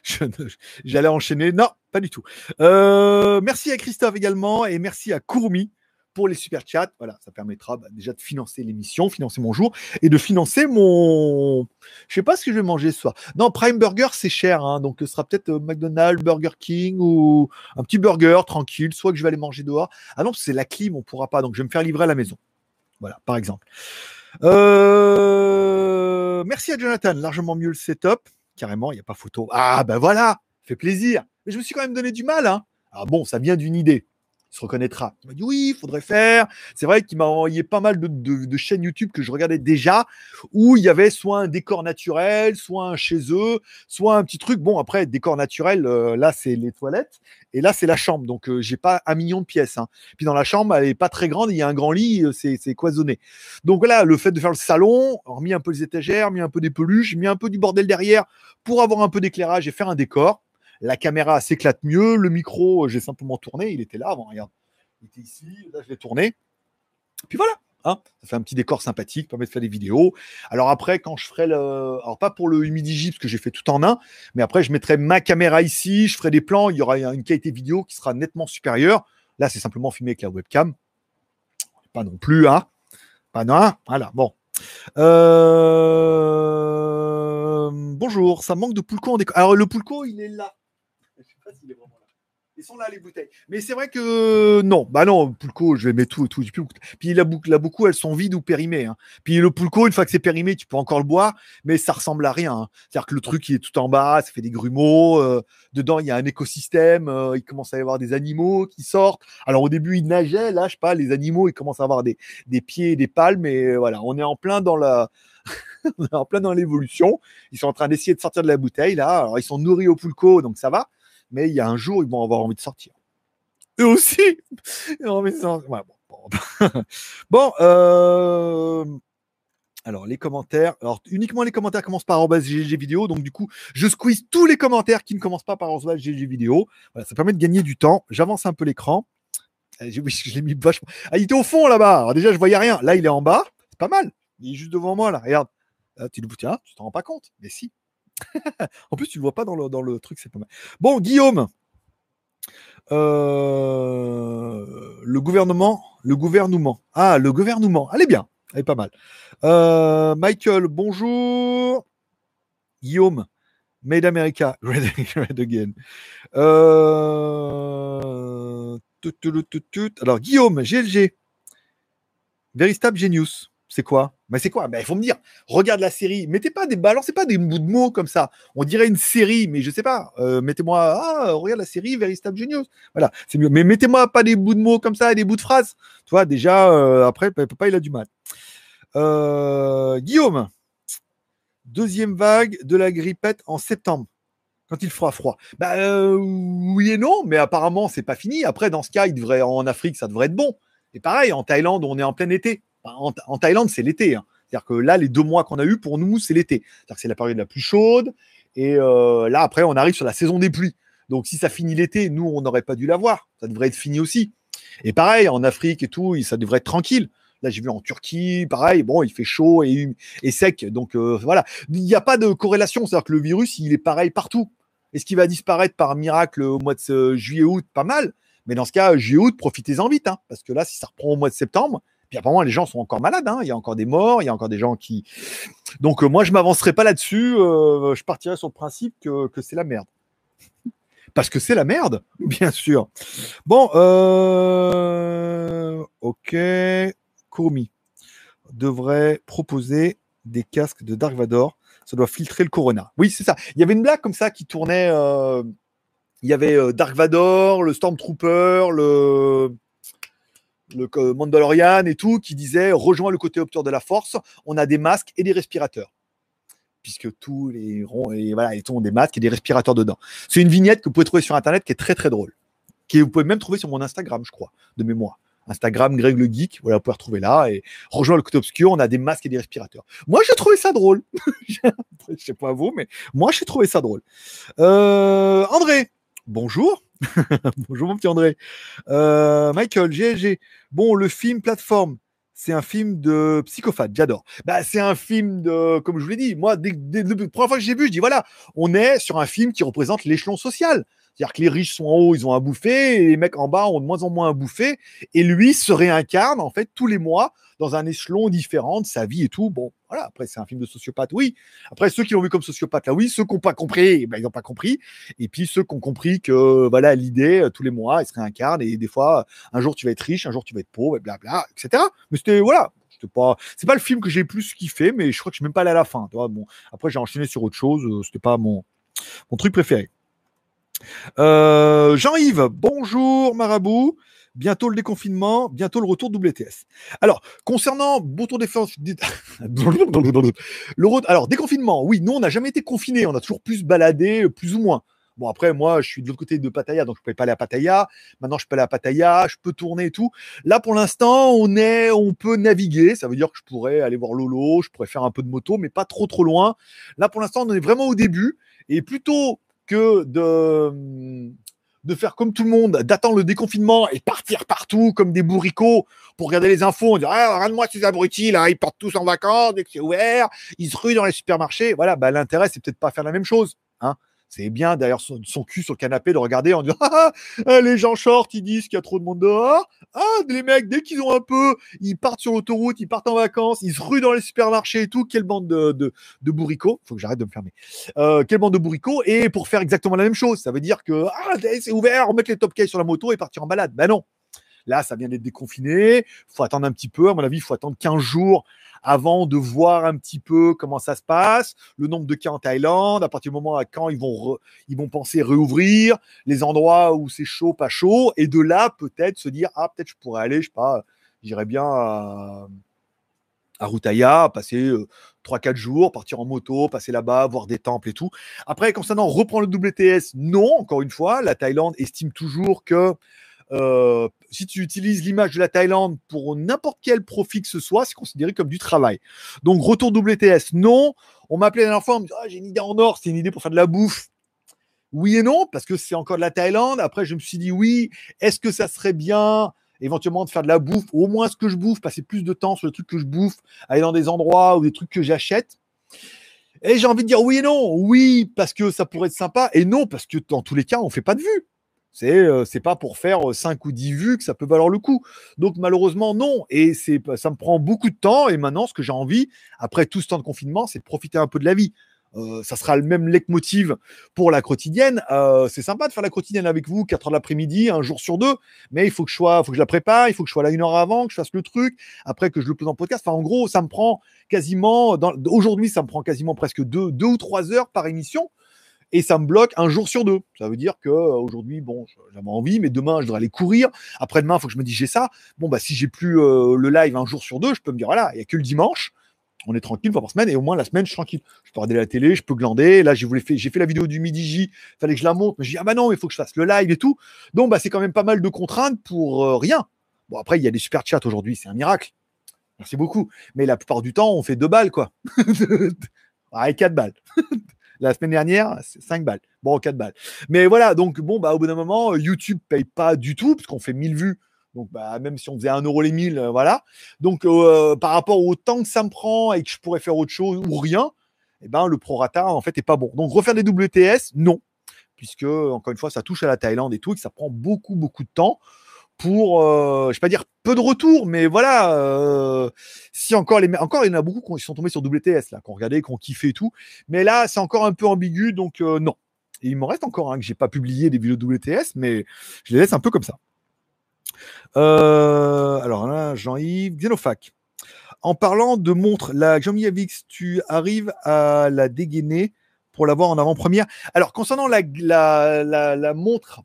(laughs) J'allais enchaîner. Non, pas du tout. Euh, merci à Christophe également et merci à Courmi pour les super chats. Voilà, ça permettra bah, déjà de financer l'émission, financer mon jour et de financer mon. Je sais pas ce que je vais manger ce soir. Non, Prime Burger, c'est cher, hein, donc ce sera peut-être euh, McDonald's, Burger King ou un petit burger tranquille, soit que je vais aller manger dehors. Ah non, c'est la clim, on pourra pas, donc je vais me faire livrer à la maison. Voilà, par exemple. Euh, merci à Jonathan, largement mieux le setup. Carrément, il n'y a pas photo. Ah ben voilà, fait plaisir. Mais je me suis quand même donné du mal. Hein. Ah bon, ça vient d'une idée il se reconnaîtra. Il m'a dit oui, il faudrait faire. C'est vrai qu'il m'a envoyé pas mal de, chaînes YouTube que je regardais déjà où il y avait soit un décor naturel, soit un chez eux, soit un petit truc. Bon, après, décor naturel, euh, là, c'est les toilettes et là, c'est la chambre. Donc, euh, j'ai pas un million de pièces. Hein. Puis dans la chambre, elle est pas très grande. Il y a un grand lit, euh, c'est, cloisonné. Donc voilà, le fait de faire le salon, remis un peu les étagères, mis un peu des peluches, mis un peu du bordel derrière pour avoir un peu d'éclairage et faire un décor la caméra s'éclate mieux, le micro, euh, j'ai simplement tourné, il était là avant, regarde. Il était ici, là je l'ai tourné. Puis voilà, hein, ça fait un petit décor sympathique, permet de faire des vidéos. Alors après, quand je ferai le. Alors pas pour le Humidigi, parce que j'ai fait tout en un, mais après, je mettrai ma caméra ici, je ferai des plans, il y aura une qualité vidéo qui sera nettement supérieure. Là, c'est simplement filmé avec la webcam. Pas non plus, hein. Pas non, voilà, bon. Euh, bonjour, ça manque de Poulco en décor. Alors le Poulco, il est là. Ils sont là, les bouteilles. Mais c'est vrai que non, bah non, Pulco, je vais mettre tout, tout. Puis la boucle, là, beaucoup, elles sont vides ou périmées. Hein. Puis le Pulco, une fois que c'est périmé, tu peux encore le boire, mais ça ressemble à rien. Hein. C'est-à-dire que le truc, il est tout en bas, ça fait des grumeaux. Euh, dedans, il y a un écosystème. Euh, il commence à y avoir des animaux qui sortent. Alors au début, il nageait. Là, je sais pas, les animaux, ils commencent à avoir des, des pieds et des palmes. Et voilà, on est en plein dans la. (laughs) en plein dans l'évolution. Ils sont en train d'essayer de sortir de la bouteille là. Alors ils sont nourris au pulco, donc ça va mais il y a un jour, ils vont avoir envie de sortir. Eux aussi? Bon, alors les commentaires. Alors uniquement les commentaires commencent par GG vidéo. Donc du coup, je squeeze tous les commentaires qui ne commencent pas par GG vidéo. Voilà, ça permet de gagner du temps. J'avance un peu l'écran. Eh, (laughs) je, l'ai mis vachement. Ah, il était au fond là-bas. déjà, je voyais rien. Là, il est en bas. C'est pas mal. Il est juste devant moi là. Regarde. tu le tiens, tu t'en rends pas compte. Mais si. En plus, tu le vois pas dans le, truc, c'est pas mal. Bon, Guillaume. Euh, le gouvernement, le gouvernement. Ah, le gouvernement. Elle bien, elle pas mal. Euh, Michael, bonjour. Guillaume, Made America, (laughs) Red, again. Euh, alors, Guillaume, GLG, Veristab Genius c'est quoi? Mais c'est quoi? Ben il faut me dire, regarde la série, mettez pas des balancez pas des bouts de mots comme ça. On dirait une série, mais je sais pas. Euh, mettez-moi ah regarde la série Veritable Genius. Voilà, c'est mieux. Mais mettez-moi pas des bouts de mots comme ça, des bouts de phrases. Tu vois déjà euh, après papa il a du mal. Euh, Guillaume, deuxième vague de la grippette en septembre quand il fera froid. Bah oui et non, mais apparemment c'est pas fini. Après dans ce cas, il devrait en Afrique ça devrait être bon. Et pareil en Thaïlande on est en plein été. En, Thaïlande, c'est l'été. Hein. C'est-à-dire que là, les deux mois qu'on a eu pour nous, c'est l'été. C'est-à-dire que c'est la période la plus chaude. Et euh, là, après, on arrive sur la saison des pluies. Donc, si ça finit l'été, nous, on n'aurait pas dû l'avoir. Ça devrait être fini aussi. Et pareil, en Afrique et tout, ça devrait être tranquille. Là, j'ai vu en Turquie, pareil, bon, il fait chaud et, et sec. Donc, euh, voilà. Il n'y a pas de corrélation. C'est-à-dire que le virus, il est pareil partout. Est-ce qu'il va disparaître par miracle au mois de juillet-août Pas mal. Mais dans ce cas, juillet-août, profitez-en vite. Hein, parce que là, si ça reprend au mois de septembre, puis apparemment, les gens sont encore malades. Hein. Il y a encore des morts, il y a encore des gens qui. Donc, euh, moi, je m'avancerai pas là-dessus. Euh, je partirai sur le principe que, que c'est la merde. Parce que c'est la merde, (laughs) bien sûr. Bon, euh... ok. Komi devrait proposer des casques de Dark Vador. Ça doit filtrer le Corona. Oui, c'est ça. Il y avait une blague comme ça qui tournait. Euh, il y avait Dark Vador, le Stormtrooper, le le Mandalorian et tout, qui disait rejoins le côté obture de la force, on a des masques et des respirateurs. Puisque tous les ronds, et voilà, ils ont des masques et des respirateurs dedans. C'est une vignette que vous pouvez trouver sur internet qui est très très drôle. Qui vous pouvez même trouver sur mon Instagram, je crois, de mémoire. Instagram Greg le Geek, voilà, vous pouvez retrouver là. Et rejoins le côté obscur, on a des masques et des respirateurs. Moi, j'ai trouvé ça drôle. (laughs) je sais pas vous, mais moi, j'ai trouvé ça drôle. Euh, André, bonjour. (laughs) Bonjour mon petit André. Euh, Michael, GLG. Bon, le film Plateforme, c'est un film de psychopathe, j'adore. Bah, c'est un film de, comme je vous l'ai dit, moi, dès, la première fois que j'ai vu, je dis voilà, on est sur un film qui représente l'échelon social. C'est-à-dire que les riches sont en haut, ils ont à bouffer, et les mecs en bas ont de moins en moins à bouffer. Et lui se réincarne, en fait, tous les mois dans un échelon différent de sa vie et tout. Bon, voilà, après, c'est un film de sociopathe, oui. Après, ceux qui l'ont vu comme sociopathe, là, oui. Ceux qui n'ont pas compris, ben, ils n'ont pas compris. Et puis, ceux qui ont compris que, voilà, l'idée, euh, tous les mois, il se réincarne et des fois, un jour, tu vas être riche, un jour, tu vas être pauvre, et blabla, etc. Mais c'était, voilà, c'était pas, c'est pas le film que j'ai plus kiffé, mais je crois que je suis même pas allé à la fin. Bon, après, j'ai enchaîné sur autre chose. Euh, c'était pas mon truc préféré. Euh, Jean-Yves, bonjour Marabout. Bientôt le déconfinement, bientôt le retour WTS. Alors, concernant bouton défense, (laughs) le alors déconfinement, oui, nous on n'a jamais été confinés, on a toujours plus baladé, plus ou moins. Bon, après, moi, je suis de l'autre côté de Pattaya, donc je ne peux pas aller à Pattaya. Maintenant, je peux aller à Pattaya, je peux tourner et tout. Là, pour l'instant, on est, on peut naviguer. Ça veut dire que je pourrais aller voir Lolo, je pourrais faire un peu de moto, mais pas trop, trop loin. Là, pour l'instant, on est vraiment au début. Et plutôt que de, faire comme tout le monde, d'attendre le déconfinement et partir partout comme des bourricots pour regarder les infos. On dit ah, regarde-moi ces abrutis là, ils partent tous en vacances dès que c'est ouvert, ils se ruent dans les supermarchés. Voilà, bah, l'intérêt c'est peut-être pas faire la même chose. Hein C'est bien d'ailleurs son, cul sur le canapé de regarder en disant (laughs) ah, ah, les gens short, ils disent qu'il y a trop de monde dehors. Ah, les mecs, dès qu'ils ont un peu, ils partent sur l'autoroute, ils partent en vacances, ils se ruent dans les supermarchés et tout. Quelle bande de, bourricots. Faut que j'arrête de me fermer. Euh, quelle bande de bourricots. Et pour faire exactement la même chose, ça veut dire que ah, c'est ouvert, on met les top case sur la moto et partir en balade. Ben non. Là, ça vient d'être déconfiné. faut attendre un petit peu. À mon avis, il faut attendre 15 jours avant de voir un petit peu comment ça se passe, le nombre de cas en Thaïlande, à partir du moment à quand ils vont, ils vont penser réouvrir, les endroits où c'est chaud, pas chaud, et de là peut-être se dire ah peut-être je pourrais aller, je sais pas, j'irais bien à, à Rutaya, passer 3-4 euh, jours, partir en moto, passer là-bas, voir des temples et tout. Après, concernant reprendre le WTS, non, encore une fois, la Thaïlande estime toujours que euh, si tu utilises l'image de la Thaïlande pour n'importe quel profit que ce soit, c'est considéré comme du travail. Donc, retour WTS, non. On m'a appelé la dernière fois, on me dit ah, j'ai une idée en or, c'est une idée pour faire de la bouffe. Oui et non, parce que c'est encore de la Thaïlande. Après, je me suis dit oui, est-ce que ça serait bien éventuellement de faire de la bouffe, au moins ce que je bouffe, passer plus de temps sur les trucs que je bouffe, aller dans des endroits ou des trucs que j'achète. Et j'ai envie de dire oui et non. Oui, parce que ça pourrait être sympa, et non, parce que dans tous les cas, on fait pas de vue. C'est euh, pas pour faire 5 euh, ou 10 vues que ça peut valoir le coup. Donc malheureusement non et ça me prend beaucoup de temps et maintenant ce que j'ai envie après tout ce temps de confinement, c'est de profiter un peu de la vie. Euh, ça sera le même leitmotiv pour la quotidienne. c'est sympa de faire la quotidienne avec vous, 4 heures de l'après-midi, un jour sur deux, mais il faut que je sois, faut que je la prépare, il faut que je sois là une heure avant, que je fasse le truc, après que je le pose en podcast. Enfin, en gros, ça me prend quasiment, aujourd'hui, ça me prend quasiment presque deux, deux ou trois heures par émission et ça me bloque un jour sur deux. Ça veut dire que euh, aujourd'hui, bon, j'avais envie, mais demain, je devrais aller courir. Après-demain, il faut que je me dise j'ai ça. Bon, bah, si j'ai plus euh, le live un jour sur deux, je peux me dire voilà, il n'y a que le dimanche. On est tranquille, fois par semaine, et au moins la semaine, je suis tranquille. Je peux regarder la télé, je peux glander. Là, j'ai fait, fait la vidéo du midi J, fallait que je la monte, mais j'ai ah bah non, il faut que je fasse le live et tout. Donc, bah, c'est quand même pas mal de contraintes pour euh, rien. Bon, après, il y a des super chats aujourd'hui, c'est un miracle. Merci beaucoup. Mais la plupart du temps, on fait deux balles, quoi. (laughs) ah, quatre balles. (laughs) La semaine dernière, c'est 5 balles. Bon, 4 balles. Mais voilà, donc bon, bah, au bout d'un moment, YouTube paye pas du tout, parce qu'on fait 1000 vues. Donc, bah, même si on faisait 1 euro les 1000, euh, voilà. Donc, euh, par rapport au temps que ça me prend et que je pourrais faire autre chose ou rien, eh ben, le prorata, en fait, est pas bon. Donc, refaire des WTS, non. Puisque, encore une fois, ça touche à la Thaïlande et tout, et que ça prend beaucoup, beaucoup de temps pour, euh, je vais pas dire peu de retour, mais voilà, euh, si encore encore il y en a beaucoup qui sont tombés sur WTS là, regardé, qui ont kiffé et tout, mais là c'est encore un peu ambigu, donc euh, non. Il m'en reste encore un que j'ai pas publié des vidéos WTS, mais je les laisse un peu comme ça. alors là, Jean-Yves, Xenofac. En parlant de montre, la Xiaomi Avix, tu arrives à la dégainer pour l'avoir en avant-première. Alors concernant la montre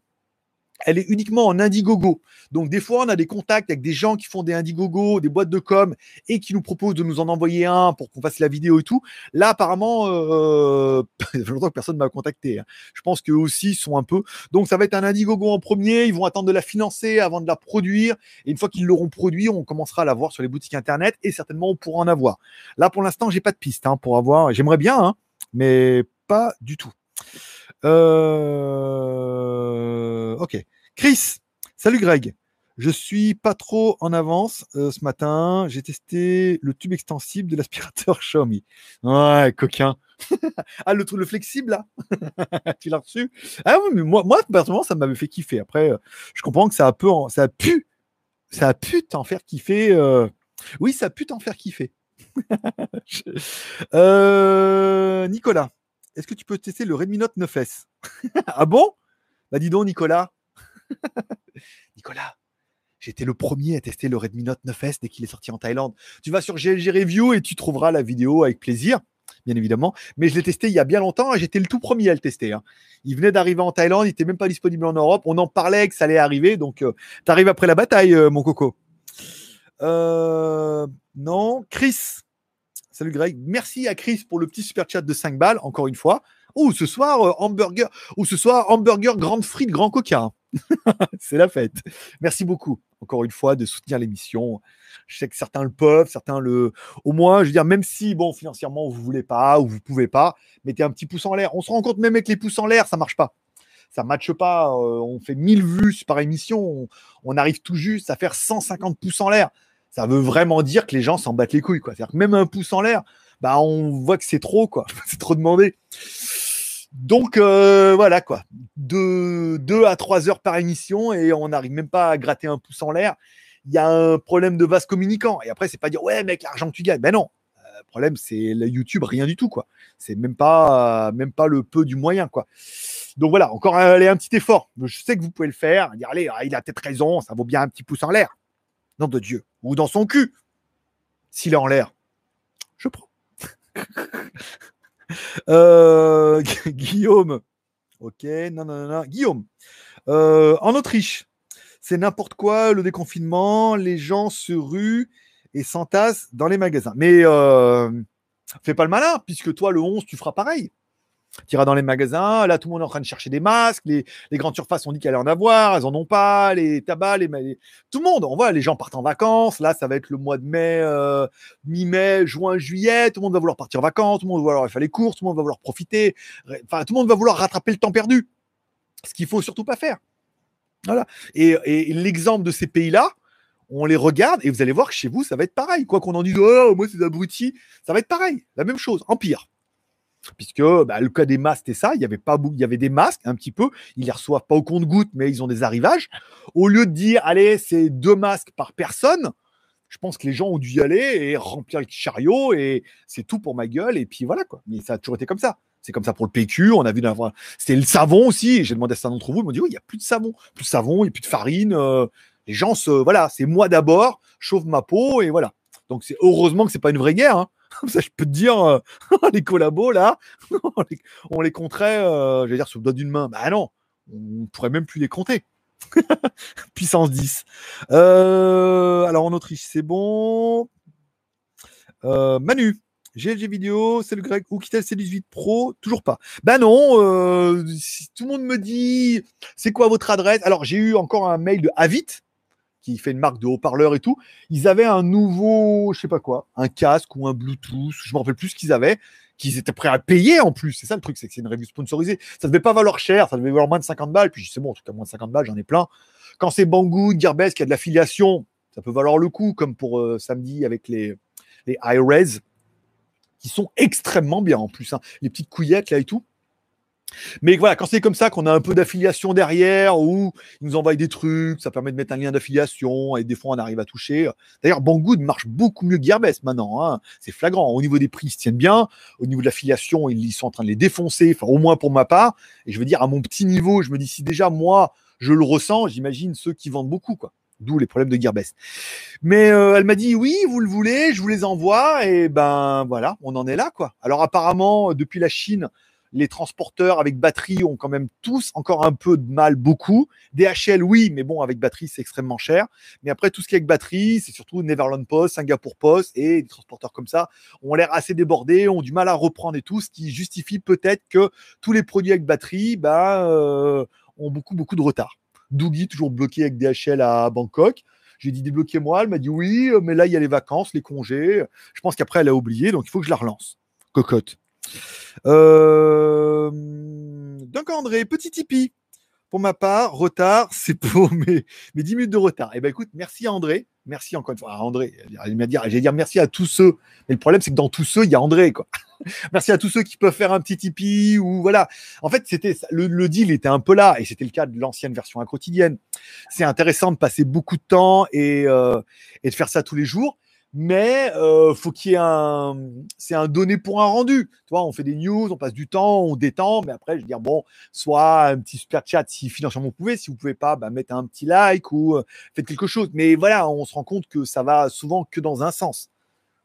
elle est uniquement en Indiegogo. Donc des fois, on a des contacts avec des gens qui font des Indiegogo, des boîtes de com, et qui nous proposent de nous en envoyer un pour qu'on fasse la vidéo et tout. Là, apparemment, euh, (laughs) ça fait longtemps que personne m'a contacté. Hein. Je pense qu'eux aussi sont un peu. Donc ça va être un Indiegogo en premier. Ils vont attendre de la financer avant de la produire. Et une fois qu'ils l'auront produit, on commencera à la voir sur les boutiques internet et certainement on pourra en avoir. Là, pour l'instant, j'ai pas de piste hein, pour avoir. J'aimerais bien, hein, mais pas du tout. Euh... Ok. Chris, salut Greg. Je suis pas trop en avance euh, ce matin. J'ai testé le tube extensible de l'aspirateur Xiaomi. Ouais, coquin. (laughs) ah, le le flexible là? (laughs) Tu l'as reçu? Ah oui, mais moi, moi personnellement, ça m'avait fait kiffer. Après, euh, je comprends que ça a, peu ça a pu, ça a pu t'en faire kiffer. Euh, oui, ça a pu t'en faire kiffer. (laughs) Nicolas, est-ce que tu peux tester le Redmi Note 9S Ah bon? Bah dis donc, Nicolas. (laughs) Nicolas, j'étais le premier à tester le Redmi Note 9S dès qu'il est sorti en Thaïlande. Tu vas sur GLG Review et tu trouveras la vidéo avec plaisir, bien évidemment. Mais je l'ai testé il y a bien longtemps et j'étais le tout premier à le tester. Hein. Il venait d'arriver en Thaïlande, il n'était même pas disponible en Europe. On en parlait que ça allait arriver, donc euh, tu arrives après la bataille, euh, mon coco. Euh, non, Chris. Salut Greg. Merci à Chris pour le petit super chat de 5 balles, encore une fois. Ou ce soir, hamburger, ou ce soir, hamburger, grande frite, grand coca. (laughs) c'est la fête. Merci beaucoup, encore une fois, de soutenir l'émission. Je sais que certains le peuvent, certains le. Au moins, je veux dire, même si, bon, financièrement, vous voulez pas ou vous pouvez pas, mettez un petit pouce en l'air. On se rend compte même avec les pouces en l'air, ça marche pas. Ça matche pas. Euh, on fait 1000 vues par émission. On, arrive tout juste à faire 150 pouces en l'air. Ça veut vraiment dire que les gens s'en battent les couilles. C'est-à-dire que même un pouce en l'air, bah, on voit que c'est trop. quoi. (laughs) c'est trop demandé. Donc voilà quoi, de 2 à 3 heures par émission et on n'arrive même pas à gratter un pouce en l'air. Il y a un problème de vase communicant. Et après, c'est pas dire ouais mec, l'argent que tu gagnes. Ben non, le problème c'est le YouTube, rien du tout quoi. C'est même pas, même pas le peu du moyen quoi. Donc voilà, encore un petit effort. Je sais que vous pouvez le faire. Dire allez, ah, il a peut-être raison, ça vaut bien un petit pouce en l'air. Nom de Dieu. Ou dans son cul. S'il est en l'air, je prends. (laughs) (laughs) Euh, (laughs) Guillaume. Ok, non, non, non, Guillaume. Euh, en Autriche, c'est n'importe quoi le déconfinement. Les gens se ruent et s'entassent dans les magasins. Mais euh, fais pas le malin, puisque toi, le 11, tu feras pareil. Tu iras dans les magasins, là tout le monde est en train de chercher des masques, les, grandes surfaces ont dit qu'elles allaient en avoir, elles en ont pas, les tabacs, les, tout le monde, on voit, les gens partent en vacances, là ça va être le mois de mai, euh, mi-mai, juin, juillet, tout le monde va vouloir partir en vacances, tout le monde va vouloir faire les courses, tout le monde va vouloir profiter, enfin tout le monde va vouloir rattraper le temps perdu, ce qu'il faut surtout pas faire. Voilà. Et, l'exemple de ces pays-là, on les regarde et vous allez voir que chez vous, ça va être pareil. Quoi qu'on en dise, oh, moi c'est abruti, ça va être pareil, la même chose, en pire puisque bah, le cas des masques, c'était ça. Il y avait y avait des masques un petit peu. Ils les reçoivent pas au compte-goutte, mais ils ont des arrivages. Au lieu de dire, allez, c'est deux masques par personne, je pense que les gens ont dû y aller et remplir le chariot et c'est tout pour ma gueule. Et puis voilà quoi. Mais ça a toujours été comme ça. C'est comme ça pour le PQ. On a vu, c'était le savon aussi. J'ai demandé à certains d'entre vous, ils m'ont dit, oui, il y a plus de savon, plus de savon, il n'y a plus de farine. Euh, les gens se, voilà, c'est moi d'abord, chauffe ma peau et voilà. Donc c'est heureusement que c'est pas une vraie guerre. Hein. (laughs) ça, je peux te dire, euh, (laughs) les collabos là, (laughs) on les, compterait, euh, je dire, sur le doigt d'une main. Bah non, on pourrait même plus les compter. Puissance 10. Euh, alors en Autriche, c'est bon. Manu, GLG vidéo, c'est le grec, ou Kitel C18 Pro, toujours pas. Ben non, tout le monde me dit, c'est quoi votre adresse? Alors j'ai eu encore un mail de Avit, qui fait une marque de haut-parleur et tout, ils avaient un nouveau, je sais pas quoi, un casque ou un Bluetooth, je me rappelle plus ce qu'ils avaient, qu'ils étaient prêts à payer en plus. C'est ça le truc, c'est que c'est une revue sponsorisée. Ça devait pas valoir cher, ça devait valoir moins de 50 balles. Puis c'est bon, en tout cas, moins de 50 balles, j'en ai plein. Quand c'est Banggood, Gearbest, qui a de l'affiliation, ça peut valoir le coup, comme pour euh, samedi avec les, les iRes, qui sont extrêmement bien en plus. Hein. Les petites couillettes là et tout. Mais voilà, quand c'est comme ça, qu'on a un peu d'affiliation derrière, ou ils nous envoient des trucs, ça permet de mettre un lien d'affiliation, et des fois on arrive à toucher. D'ailleurs, Banggood marche beaucoup mieux que Gearbest maintenant. Hein. C'est flagrant. Au niveau des prix, ils se tiennent bien. Au niveau de l'affiliation, ils sont en train de les défoncer, enfin au moins pour ma part. Et je veux dire, à mon petit niveau, je me dis si déjà moi je le ressens, j'imagine ceux qui vendent beaucoup, quoi. D'où les problèmes de Gearbest. Mais euh, elle m'a dit oui, vous le voulez, je vous les envoie, et ben voilà, on en est là, quoi. Alors apparemment, depuis la Chine, les transporteurs avec batterie ont quand même tous encore un peu de mal, beaucoup. DHL, oui, mais bon, avec batterie, c'est extrêmement cher. Mais après, tout ce qui est avec batterie, c'est surtout Neverland Post, Singapour Post et des transporteurs comme ça ont l'air assez débordés, ont du mal à reprendre et tout, ce qui justifie peut-être que tous les produits avec batterie bah, euh, ont beaucoup, beaucoup de retard. Dougie, toujours bloqué avec DHL à Bangkok. J'ai dit débloquez-moi. Elle m'a dit oui, mais là, il y a les vacances, les congés. Je pense qu'après, elle a oublié, donc il faut que je la relance. Cocotte. Euh... Donc André, petit Tipeee. Pour ma part, retard, (laughs) c'est pour mes, mes 10 minutes de retard. Eh ben écoute, merci André. Merci encore une fois à André. J'allais dire, dire merci à tous ceux. Mais le problème, c'est que dans tous ceux, il y a André, (laughs) merci à tous ceux qui peuvent faire un petit Tipeee voilà. En fait, c'était le, deal était un peu là et c'était le cas de l'ancienne version quotidienne. C'est intéressant de passer beaucoup de temps et, euh, et de faire ça tous les jours mais euh, faut qu'il y ait un, c'est un donné pour un rendu. Tu vois, on fait des news, on passe du temps, on détend, mais après, je veux dire, bon, soit un petit super chat si financièrement vous pouvez, si vous pouvez pas, bah, mettez un petit like ou euh, faites quelque chose. Mais voilà, on se rend compte que ça va souvent que dans un sens.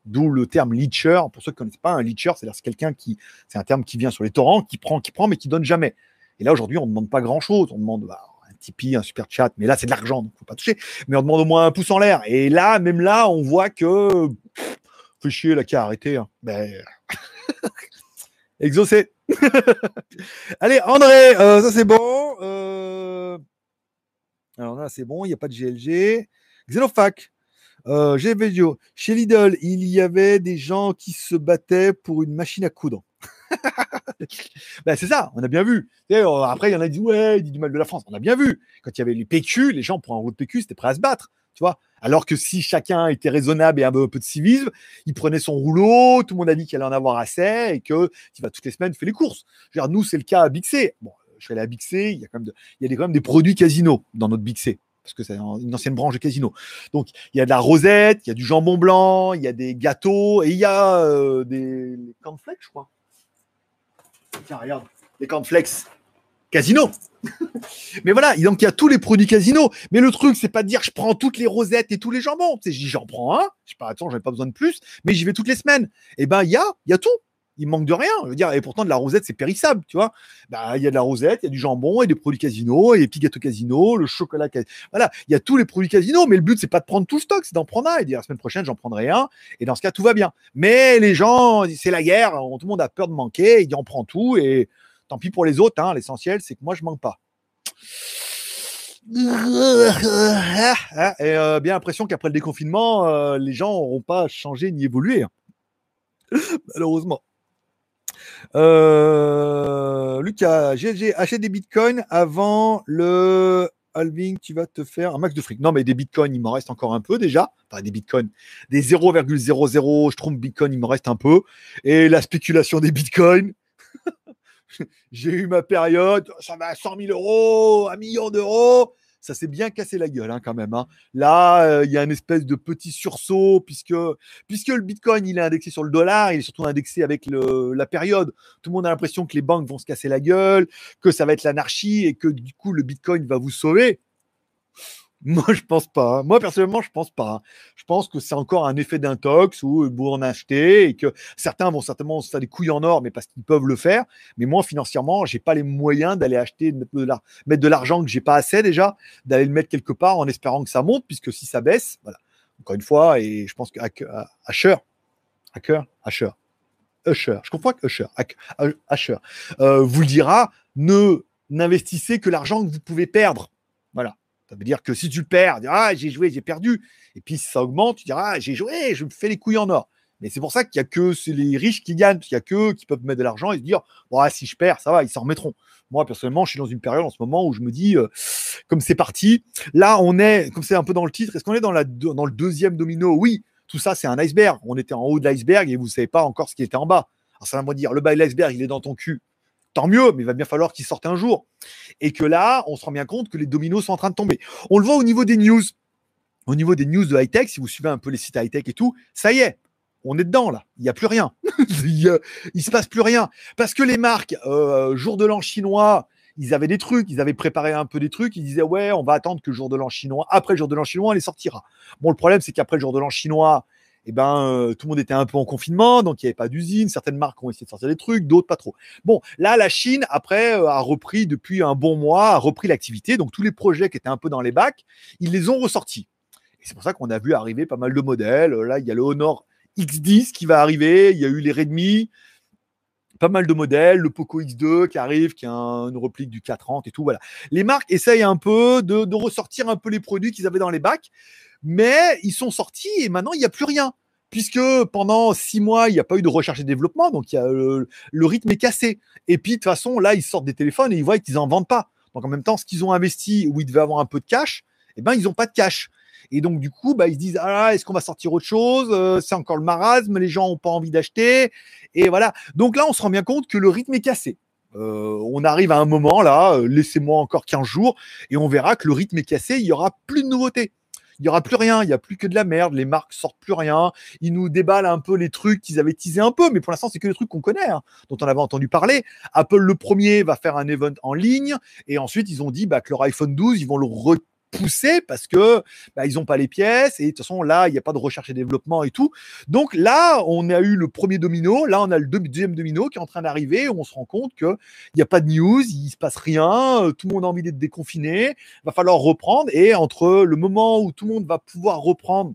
D'où le terme leacher. Pour ceux qui ne connaissent pas, un leacher, c'est-à-dire c'est quelqu'un qui, c'est un terme qui vient sur les torrents, qui prend, qui prend, mais qui donne jamais. Et là, aujourd'hui, on ne demande pas grand-chose. On demande, bah, Tipeee, un super chat, mais là c'est de l'argent, donc faut pas toucher. Mais on demande au moins un pouce en l'air. Et là, même là, on voit que fait chier la qui a arrêté. Hein. Ben... (laughs) Exaucé. (laughs) Allez, André, euh, ça c'est bon. Euh, alors là, c'est bon, il n'y a pas de GLG. Xenofac. Euh, Chez Lidl, il y avait des gens qui se battaient pour une machine à coudre. (laughs) ben, c'est ça, on a bien vu. après, il y en a qui disent Ouais, il dit du mal de la France. On a bien vu. Quand il y avait les PQ, les gens pour un route PQ, c'était prêt à se battre. Tu vois, Alors que si chacun était raisonnable et avait un peu de civisme, il prenait son rouleau, tout le monde a dit qu'il allait en avoir assez et que il va toutes les semaines faire les courses. Nous, c'est le cas à Bixé. Bon, je suis allé à Bixé, il y a quand même des produits casino dans notre Bixé parce que c'est une ancienne branche de casino. Donc, il y a de la rosette, il y a du jambon blanc, il y a des gâteaux et il y a euh, des cornflakes, je crois. Tiens, regarde, les cornflakes casino. (laughs) mais voilà, il y a tous les produits casino. Mais le truc, c'est pas de dire je prends toutes les rosettes et tous les jambons. Je dis j'en prends un, je sais pas, attends, j'en pas besoin de plus, mais j'y vais toutes les semaines. Et eh ben, il y a, il y a tout. Il manque de rien. Je veux dire, et pourtant, de la rosette, c'est périssable, tu vois. Bah, il y a de la rosette, il y a du jambon, et des produits casino, et des petits gâteaux casino, le chocolat. Voilà, il y a tous les produits casino, mais le but, c'est pas de prendre tout le stock, c'est d'en prendre un et dire la semaine prochaine, j'en prendrai un. Et dans ce cas, tout va bien. Mais les gens, c'est la guerre, tout le monde a peur de manquer, il en prend tout, et Tant pis pour les autres, hein, l'essentiel, c'est que moi, je manque pas. Et euh, bien l'impression qu'après le déconfinement, euh, les gens n'auront pas changé ni évolué. Hein. Malheureusement. Euh, Lucas, j'ai acheté des bitcoins avant le halving. Tu vas te faire un max de fric. Non, mais des bitcoins, il m'en reste encore un peu déjà. Enfin, des bitcoins, des 0,00, je trouve bitcoin, il m'en reste un peu. Et la spéculation des bitcoins, (laughs) j'ai eu ma période, ça va à 100 000 euros, un million d'euros. Ça s'est bien cassé la gueule hein, quand même. Hein. Là, euh, il y a une espèce de petit sursaut puisque, puisque le Bitcoin il est indexé sur le dollar, il est surtout indexé avec la période. Tout le monde a l'impression que les banques vont se casser la gueule, que ça va être l'anarchie et que du coup le Bitcoin va vous sauver. (laughs) Moi, je pense pas. Moi, personnellement, je pense pas. Je pense que c'est encore un effet d'intox où vous en achetez et que certains vont certainement se faire des couilles en or, mais parce qu'ils peuvent le faire. Mais moi, financièrement, j'ai pas les moyens d'aller acheter, de mettre de l'argent que j'ai pas assez déjà, d'aller le mettre quelque part en espérant que ça monte, puisque si ça baisse, voilà. Encore une fois, et je pense que Asher, Hacker, Asher, Usher, je comprends que Usher, Asher, euh, vous le dira, ne n'investissez que l'argent que vous pouvez perdre. Ça veut dire que si tu perds, ah, j'ai joué, j'ai perdu. Et puis si ça augmente, tu diras, ah, j'ai joué, je me fais les couilles en or. Mais c'est pour ça qu'il n'y a que les riches qui gagnent, il n'y a que qui peuvent mettre de l'argent et se dire, bon, si je perds, ça va, ils s'en remettront. Moi, personnellement, je suis dans une période en ce moment où je me dis, euh, comme c'est parti, là, on est, comme c'est un peu dans le titre, est-ce qu'on est dans le deuxième domino? Oui, tout ça, c'est un iceberg. On était en haut de l'iceberg et vous ne savez pas encore ce qui était en bas. Alors, ça va me dire, le bas de l'iceberg, il est dans ton cul tant mieux, mais il va bien falloir qu'il sorte un jour. Et que là, on se rend bien compte que les dominos sont en train de tomber. On le voit au niveau des news. Au niveau des news de high-tech, si vous suivez un peu les sites high-tech et tout, ça y est, on est dedans là. Il n'y a plus rien. (laughs) il, ne se passe plus rien. Parce que les marques, euh, jour de l'an chinois, ils avaient des trucs, ils avaient préparé un peu des trucs, ils disaient ouais, on va attendre que le jour de l'an chinois, après le jour de l'an chinois, on les sortira. Bon, le problème, c'est qu'après le jour de l'an chinois, eh ben, euh, tout le monde était un peu en confinement, donc il n'y avait pas d'usine. Certaines marques ont essayé de sortir des trucs, d'autres pas trop. Bon, là, la Chine, après, euh, a repris depuis un bon mois, a repris l'activité. Donc tous les projets qui étaient un peu dans les bacs, ils les ont ressortis. Et c'est pour ça qu'on a vu arriver pas mal de modèles. Là, il y a le Honor X10 qui va arriver, il y a eu les Redmi, pas mal de modèles, le Poco X2 qui arrive, qui a une réplique du 430 et tout. Voilà. Les marques essayent un peu de, de ressortir un peu les produits qu'ils avaient dans les bacs mais ils sont sortis et maintenant il n'y a plus rien. Puisque pendant six mois, il n'y a pas eu de recherche et développement, donc a, le, rythme est cassé. Et puis de toute façon, là, ils sortent des téléphones et ils voient qu'ils n'en vendent pas. Donc en même temps, ce qu'ils ont investi où ils devaient avoir un peu de cash, eh ben, ils n'ont pas de cash. Et donc, du coup, bah, ils se disent Ah, est-ce qu'on va sortir autre chose? Euh, C'est encore le marasme, les gens n'ont pas envie d'acheter. Et voilà. Donc là, on se rend bien compte que le rythme est cassé. Euh, on arrive à un moment là, euh, laissez-moi encore 15 jours, et on verra que le rythme est cassé, il y aura plus de nouveautés il n'y aura plus rien, il n'y a plus que de la merde, les marques sortent plus rien, ils nous déballent un peu les trucs qu'ils avaient teasé un peu, mais pour l'instant, c'est que les trucs qu'on connaît, hein, dont on avait entendu parler. Apple, le premier, va faire un event en ligne, et ensuite, ils ont dit bah, que leur iPhone 12, ils vont le pousser parce que bah, ils n'ont pas les pièces et de toute façon là il n'y a pas de recherche et développement et tout. Donc là on a eu le premier domino. Là on a le deuxième domino qui est en train d'arriver on se rend compte que il n'y a pas de news il se passe rien euh, tout le monde a envie d'être déconfiné. Va falloir reprendre et entre le moment où tout le monde va pouvoir reprendre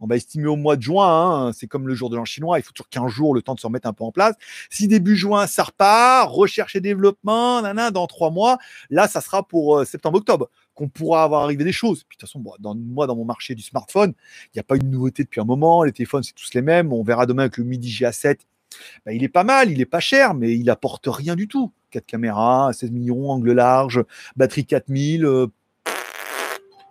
on va estimer au mois de juin, hein, c'est comme le jour de l'an chinois, il faut toujours 15 jours le temps de se remettre un peu en place. Si début juin ça repart, recherche et développement, nana, dans trois mois, là ça sera pour euh, septembre-octobre qu'on pourra avoir arrivé des choses. Puis de toute façon, moi, dans mon marché du smartphone, il n'y a pas eu de nouveauté depuis un moment. Les téléphones, c'est tous les mêmes. On verra demain avec le Midi GA7. Ben, il est pas mal, il est pas cher, mais il apporte rien du tout. 4 caméras, 16 millions, angle large, batterie 4000. Euh,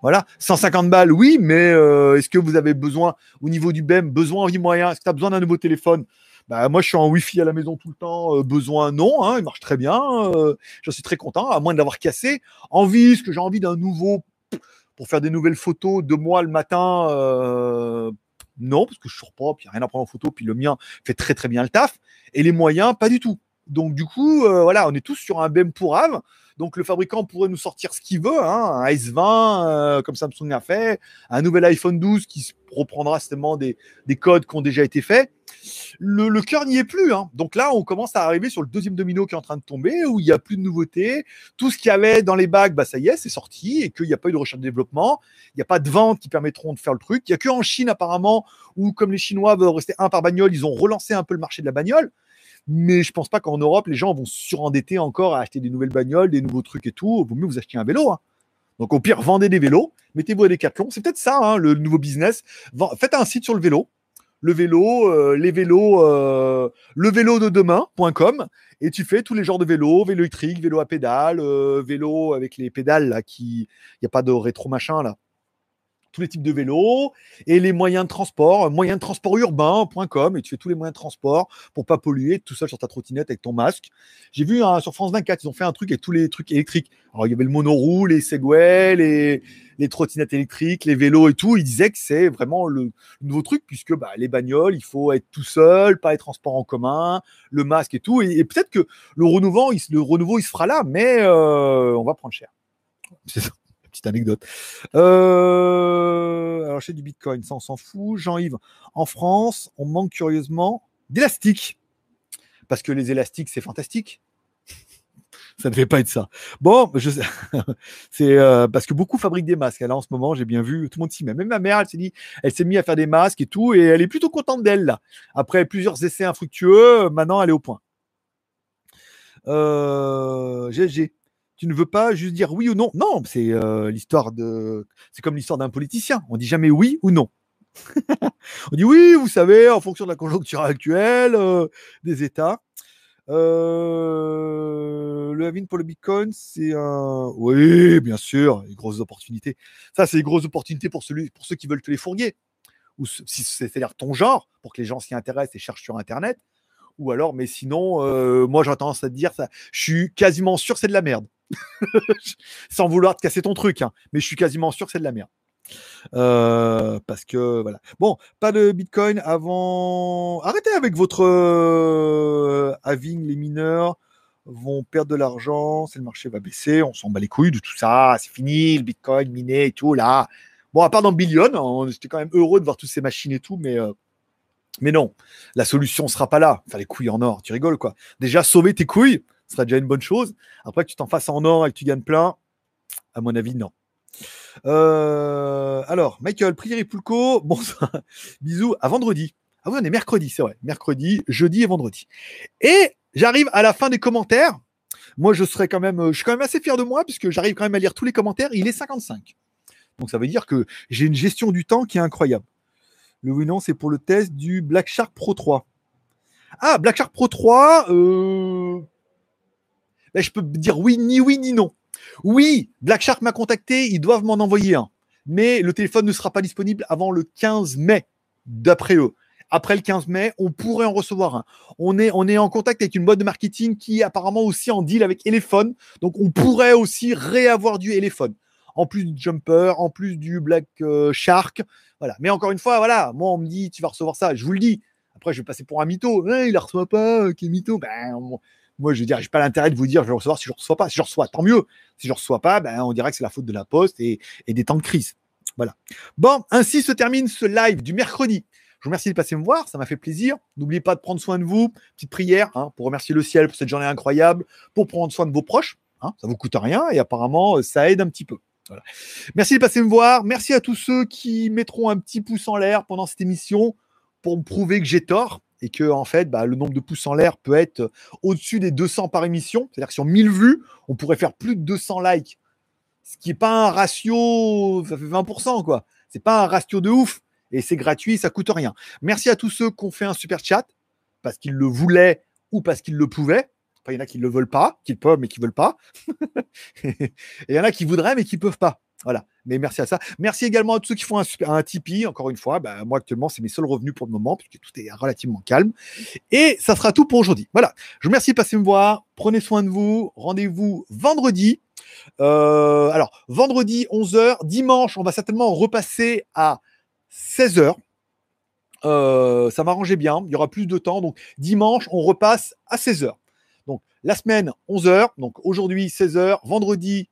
Voilà, 150 balles, oui, mais euh, est-ce que vous avez besoin, au niveau du BEM, besoin en vie moyen? Est-ce que tu as besoin d'un nouveau téléphone? Bah, moi, je suis en Wi-Fi à la maison tout le temps. Euh, besoin, non. Hein, il marche très bien. Euh, je suis très content, à moins de l'avoir cassé. Envie, est-ce que j'ai envie d'un nouveau pour faire des nouvelles photos de moi le matin Non, parce que je pas, puis il n'y a rien à prendre en photo, puis le mien fait très très bien le taf. Et les moyens, pas du tout. Donc, du coup, voilà, on est tous sur un BEM pour Ave. Donc le fabricant pourrait nous sortir ce qu'il veut, hein, un S20 euh, comme Samsung a fait, un nouvel iPhone 12 qui reprendra certainement des, codes qui ont déjà été faits. Le, cœur n'y est plus. Hein. Donc là, on commence à arriver sur le deuxième domino qui est en train de tomber, où il n'y a plus de nouveautés. Tout ce qu'il y avait dans les bacs, bah, ça y est, c'est sorti, et qu'il n'y a pas eu de recherche de développement. Il n'y a pas de ventes qui permettront de faire le truc. Il n'y a qu'en Chine, apparemment, où comme les Chinois veulent rester un par bagnole, ils ont relancé un peu le marché de la bagnole. Mais je pense pas qu'en Europe, les gens vont surendetter encore à acheter des nouvelles bagnoles, des nouveaux trucs et tout. Vaut mieux vous acheter un vélo. Hein. Donc au pire, vendez des vélos, mettez-vous à Decathlon. C'est peut-être ça, hein, le nouveau business. Faites un site sur le vélo. Le vélo, euh, les vélos, euh, le vélo de demain.com et tu fais tous les genres de vélos, vélo électrique, vélo à pédale, euh, vélo avec les pédales là qui, il y a pas de rétro machin là tous les types de vélos et les moyens de transport, moyens de transport urbain.com et tu fais tous les moyens de transport pour pas polluer tout seul sur ta trottinette avec ton masque. J'ai vu hein, sur France 24, ils ont fait un truc avec tous les trucs électriques. Alors il y avait le monoroule, les Segway, les, les trottinettes électriques, les vélos et tout. Ils disaient que c'est vraiment le, nouveau truc puisque bah, les bagnoles, il faut être tout seul, pas être transport en commun, le masque et tout. Et, peut-être que le renouveau, il, le renouveau, il se fera là, mais euh, on va prendre cher. C'est ça anecdote. Euh, alors, j'ai du Bitcoin, ça on s'en fout. Jean-Yves, en France, on manque curieusement d'élastiques. Parce que les élastiques, c'est fantastique. ça ne devait pas être ça. Bon, je (laughs) c'est euh, parce que beaucoup fabriquent des masques. Là, en ce moment, j'ai bien vu, tout le monde s'y met. Même ma mère, elle s'est dit, elle s'est mise à faire des masques et tout, et elle est plutôt contente d'elle. Après plusieurs essais infructueux, maintenant, elle est au point. Euh, GG tu ne veux pas juste dire oui ou non. Non, c'est euh, l'histoire de. C'est comme l'histoire d'un politicien. On dit jamais oui ou non. (laughs) on dit oui, vous savez, en fonction de la conjoncture actuelle, euh, des États. Euh, le Havin pour le Bitcoin, c'est un. Oui, bien sûr, les grosses opportunités. Ça, c'est les grosses opportunités pour, celui, pour ceux qui veulent te les fourguer. Ou c'est-à-dire ton genre, pour que les gens s'y intéressent et cherchent sur Internet. Ou alors, mais sinon, moi, j'ai tendance à dire ça. Je suis quasiment sûr c'est de la merde. (laughs) Sans vouloir te casser ton truc, hein. mais je suis quasiment sûr que c'est de la merde. Euh, parce que voilà. Bon, pas de Bitcoin avant. Arrêtez avec votre euh, having, les mineurs vont perdre de l'argent, le marché va baisser, on s'en bat les couilles de tout ça, c'est fini, le Bitcoin miné et tout là. Bon, à part dans Billion, on était quand même heureux de voir toutes ces machines et tout, mais euh, mais non, la solution sera pas là. Enfin, les couilles en or, tu rigoles quoi. Déjà sauver tes couilles, ce sera déjà une bonne chose. Après que tu t'en fasses en or et que tu gagnes plein, à mon avis, non. Euh, alors, Michael, Prière et Poulco, (laughs) bisous, à vendredi. Ah oui, on est mercredi, c'est vrai. Mercredi, jeudi et vendredi. Et j'arrive à la fin des commentaires. Moi, je serais quand même, je suis quand même assez fier de moi puisque j'arrive quand même à lire tous les commentaires. Il est 55. Donc ça veut dire que j'ai une gestion du temps qui est incroyable. Le oui non, c'est pour le test du Black Shark Pro 3. Ah, Black Shark Pro 3, euh, ben, je peux dire oui, ni oui, ni non. Oui, Black Shark m'a contacté, ils doivent m'en envoyer un. Mais le téléphone ne sera pas disponible avant le 15 mai, d'après eux. Après le 15 mai, on pourrait en recevoir un. On est, en contact avec une boîte de marketing qui est apparemment aussi en deal avec Elephone. Donc on pourrait aussi réavoir du Elephone. En plus du Jumper, en plus du Black euh, Shark. Voilà. Mais encore une fois, voilà, moi on me dit tu vas recevoir ça. Je vous le dis. Après, je vais passer pour un mytho. il ne la reçoit pas, qui est mytho. Ben, moi, je veux dire, j'ai pas l'intérêt de vous dire je vais recevoir si je reçois pas. Si je reçois, tant mieux. Si je reçois pas, ben, on dirait que c'est la faute de la poste et, des temps de crise. Voilà. Bon, ainsi se termine ce live du mercredi. Je vous remercie de passer me voir, ça m'a fait plaisir. N'oubliez pas de prendre soin de vous. Petite prière hein, pour remercier le ciel pour cette journée incroyable, pour prendre soin de vos proches. Hein, ça vous coûte rien et apparemment ça aide un petit peu. Voilà. Merci de passer me voir. Merci à tous ceux qui mettront un petit pouce en l'air pendant cette émission pour me prouver que j'ai tort et que en fait, bah, le nombre de pouces en l'air peut être au-dessus des 200 par émission. C'est-à-dire que sur 1000 vues, on pourrait faire plus de 200 likes. Ce qui n'est pas un ratio, ça fait 20%, quoi. C'est pas un ratio de ouf. Et c'est gratuit, ça coûte rien. Merci à tous ceux qui ont fait un super chat, parce qu'ils le voulaient ou parce qu'ils le pouvaient. Il y en a qui ne le veulent pas, qui le peuvent mais qui ne veulent pas. (laughs) et il y en a qui voudraient mais qui ne peuvent pas. Voilà. Mais merci à ça. Merci également à tous ceux qui font un, Tipeee. Encore une fois, bah, moi actuellement, c'est mes seuls revenus pour le moment, puisque tout est relativement calme. Et ça sera tout pour aujourd'hui. Voilà. Je vous remercie de passer me voir. Prenez soin de vous. Rendez-vous vendredi. Euh, alors, vendredi 11h. Dimanche, on va certainement repasser à 16h. Euh, ça m'arrangeait bien. Il y aura plus de temps. Donc, dimanche, on repasse à 16h. Donc, la semaine, 11h. Donc, aujourd'hui, 16h. Vendredi,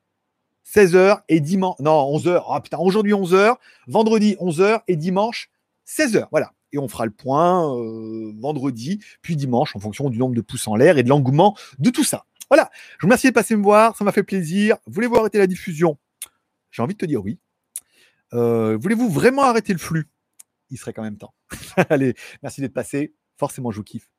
16h et dimanche. Non, 11h. Ah putain, aujourd'hui 11h, vendredi 11h et dimanche 16h. Voilà. Et on fera le point euh, vendredi, puis dimanche, en fonction du nombre de pouces en l'air et de l'engouement de tout ça. Voilà. Je vous remercie de passer me voir. Ça m'a fait plaisir. Voulez-vous arrêter la diffusion? J'ai envie de te dire oui. Euh, Voulez-vous vraiment arrêter le flux? Il serait quand même temps. (laughs) Allez, merci d'être passé. Forcément, je vous kiffe.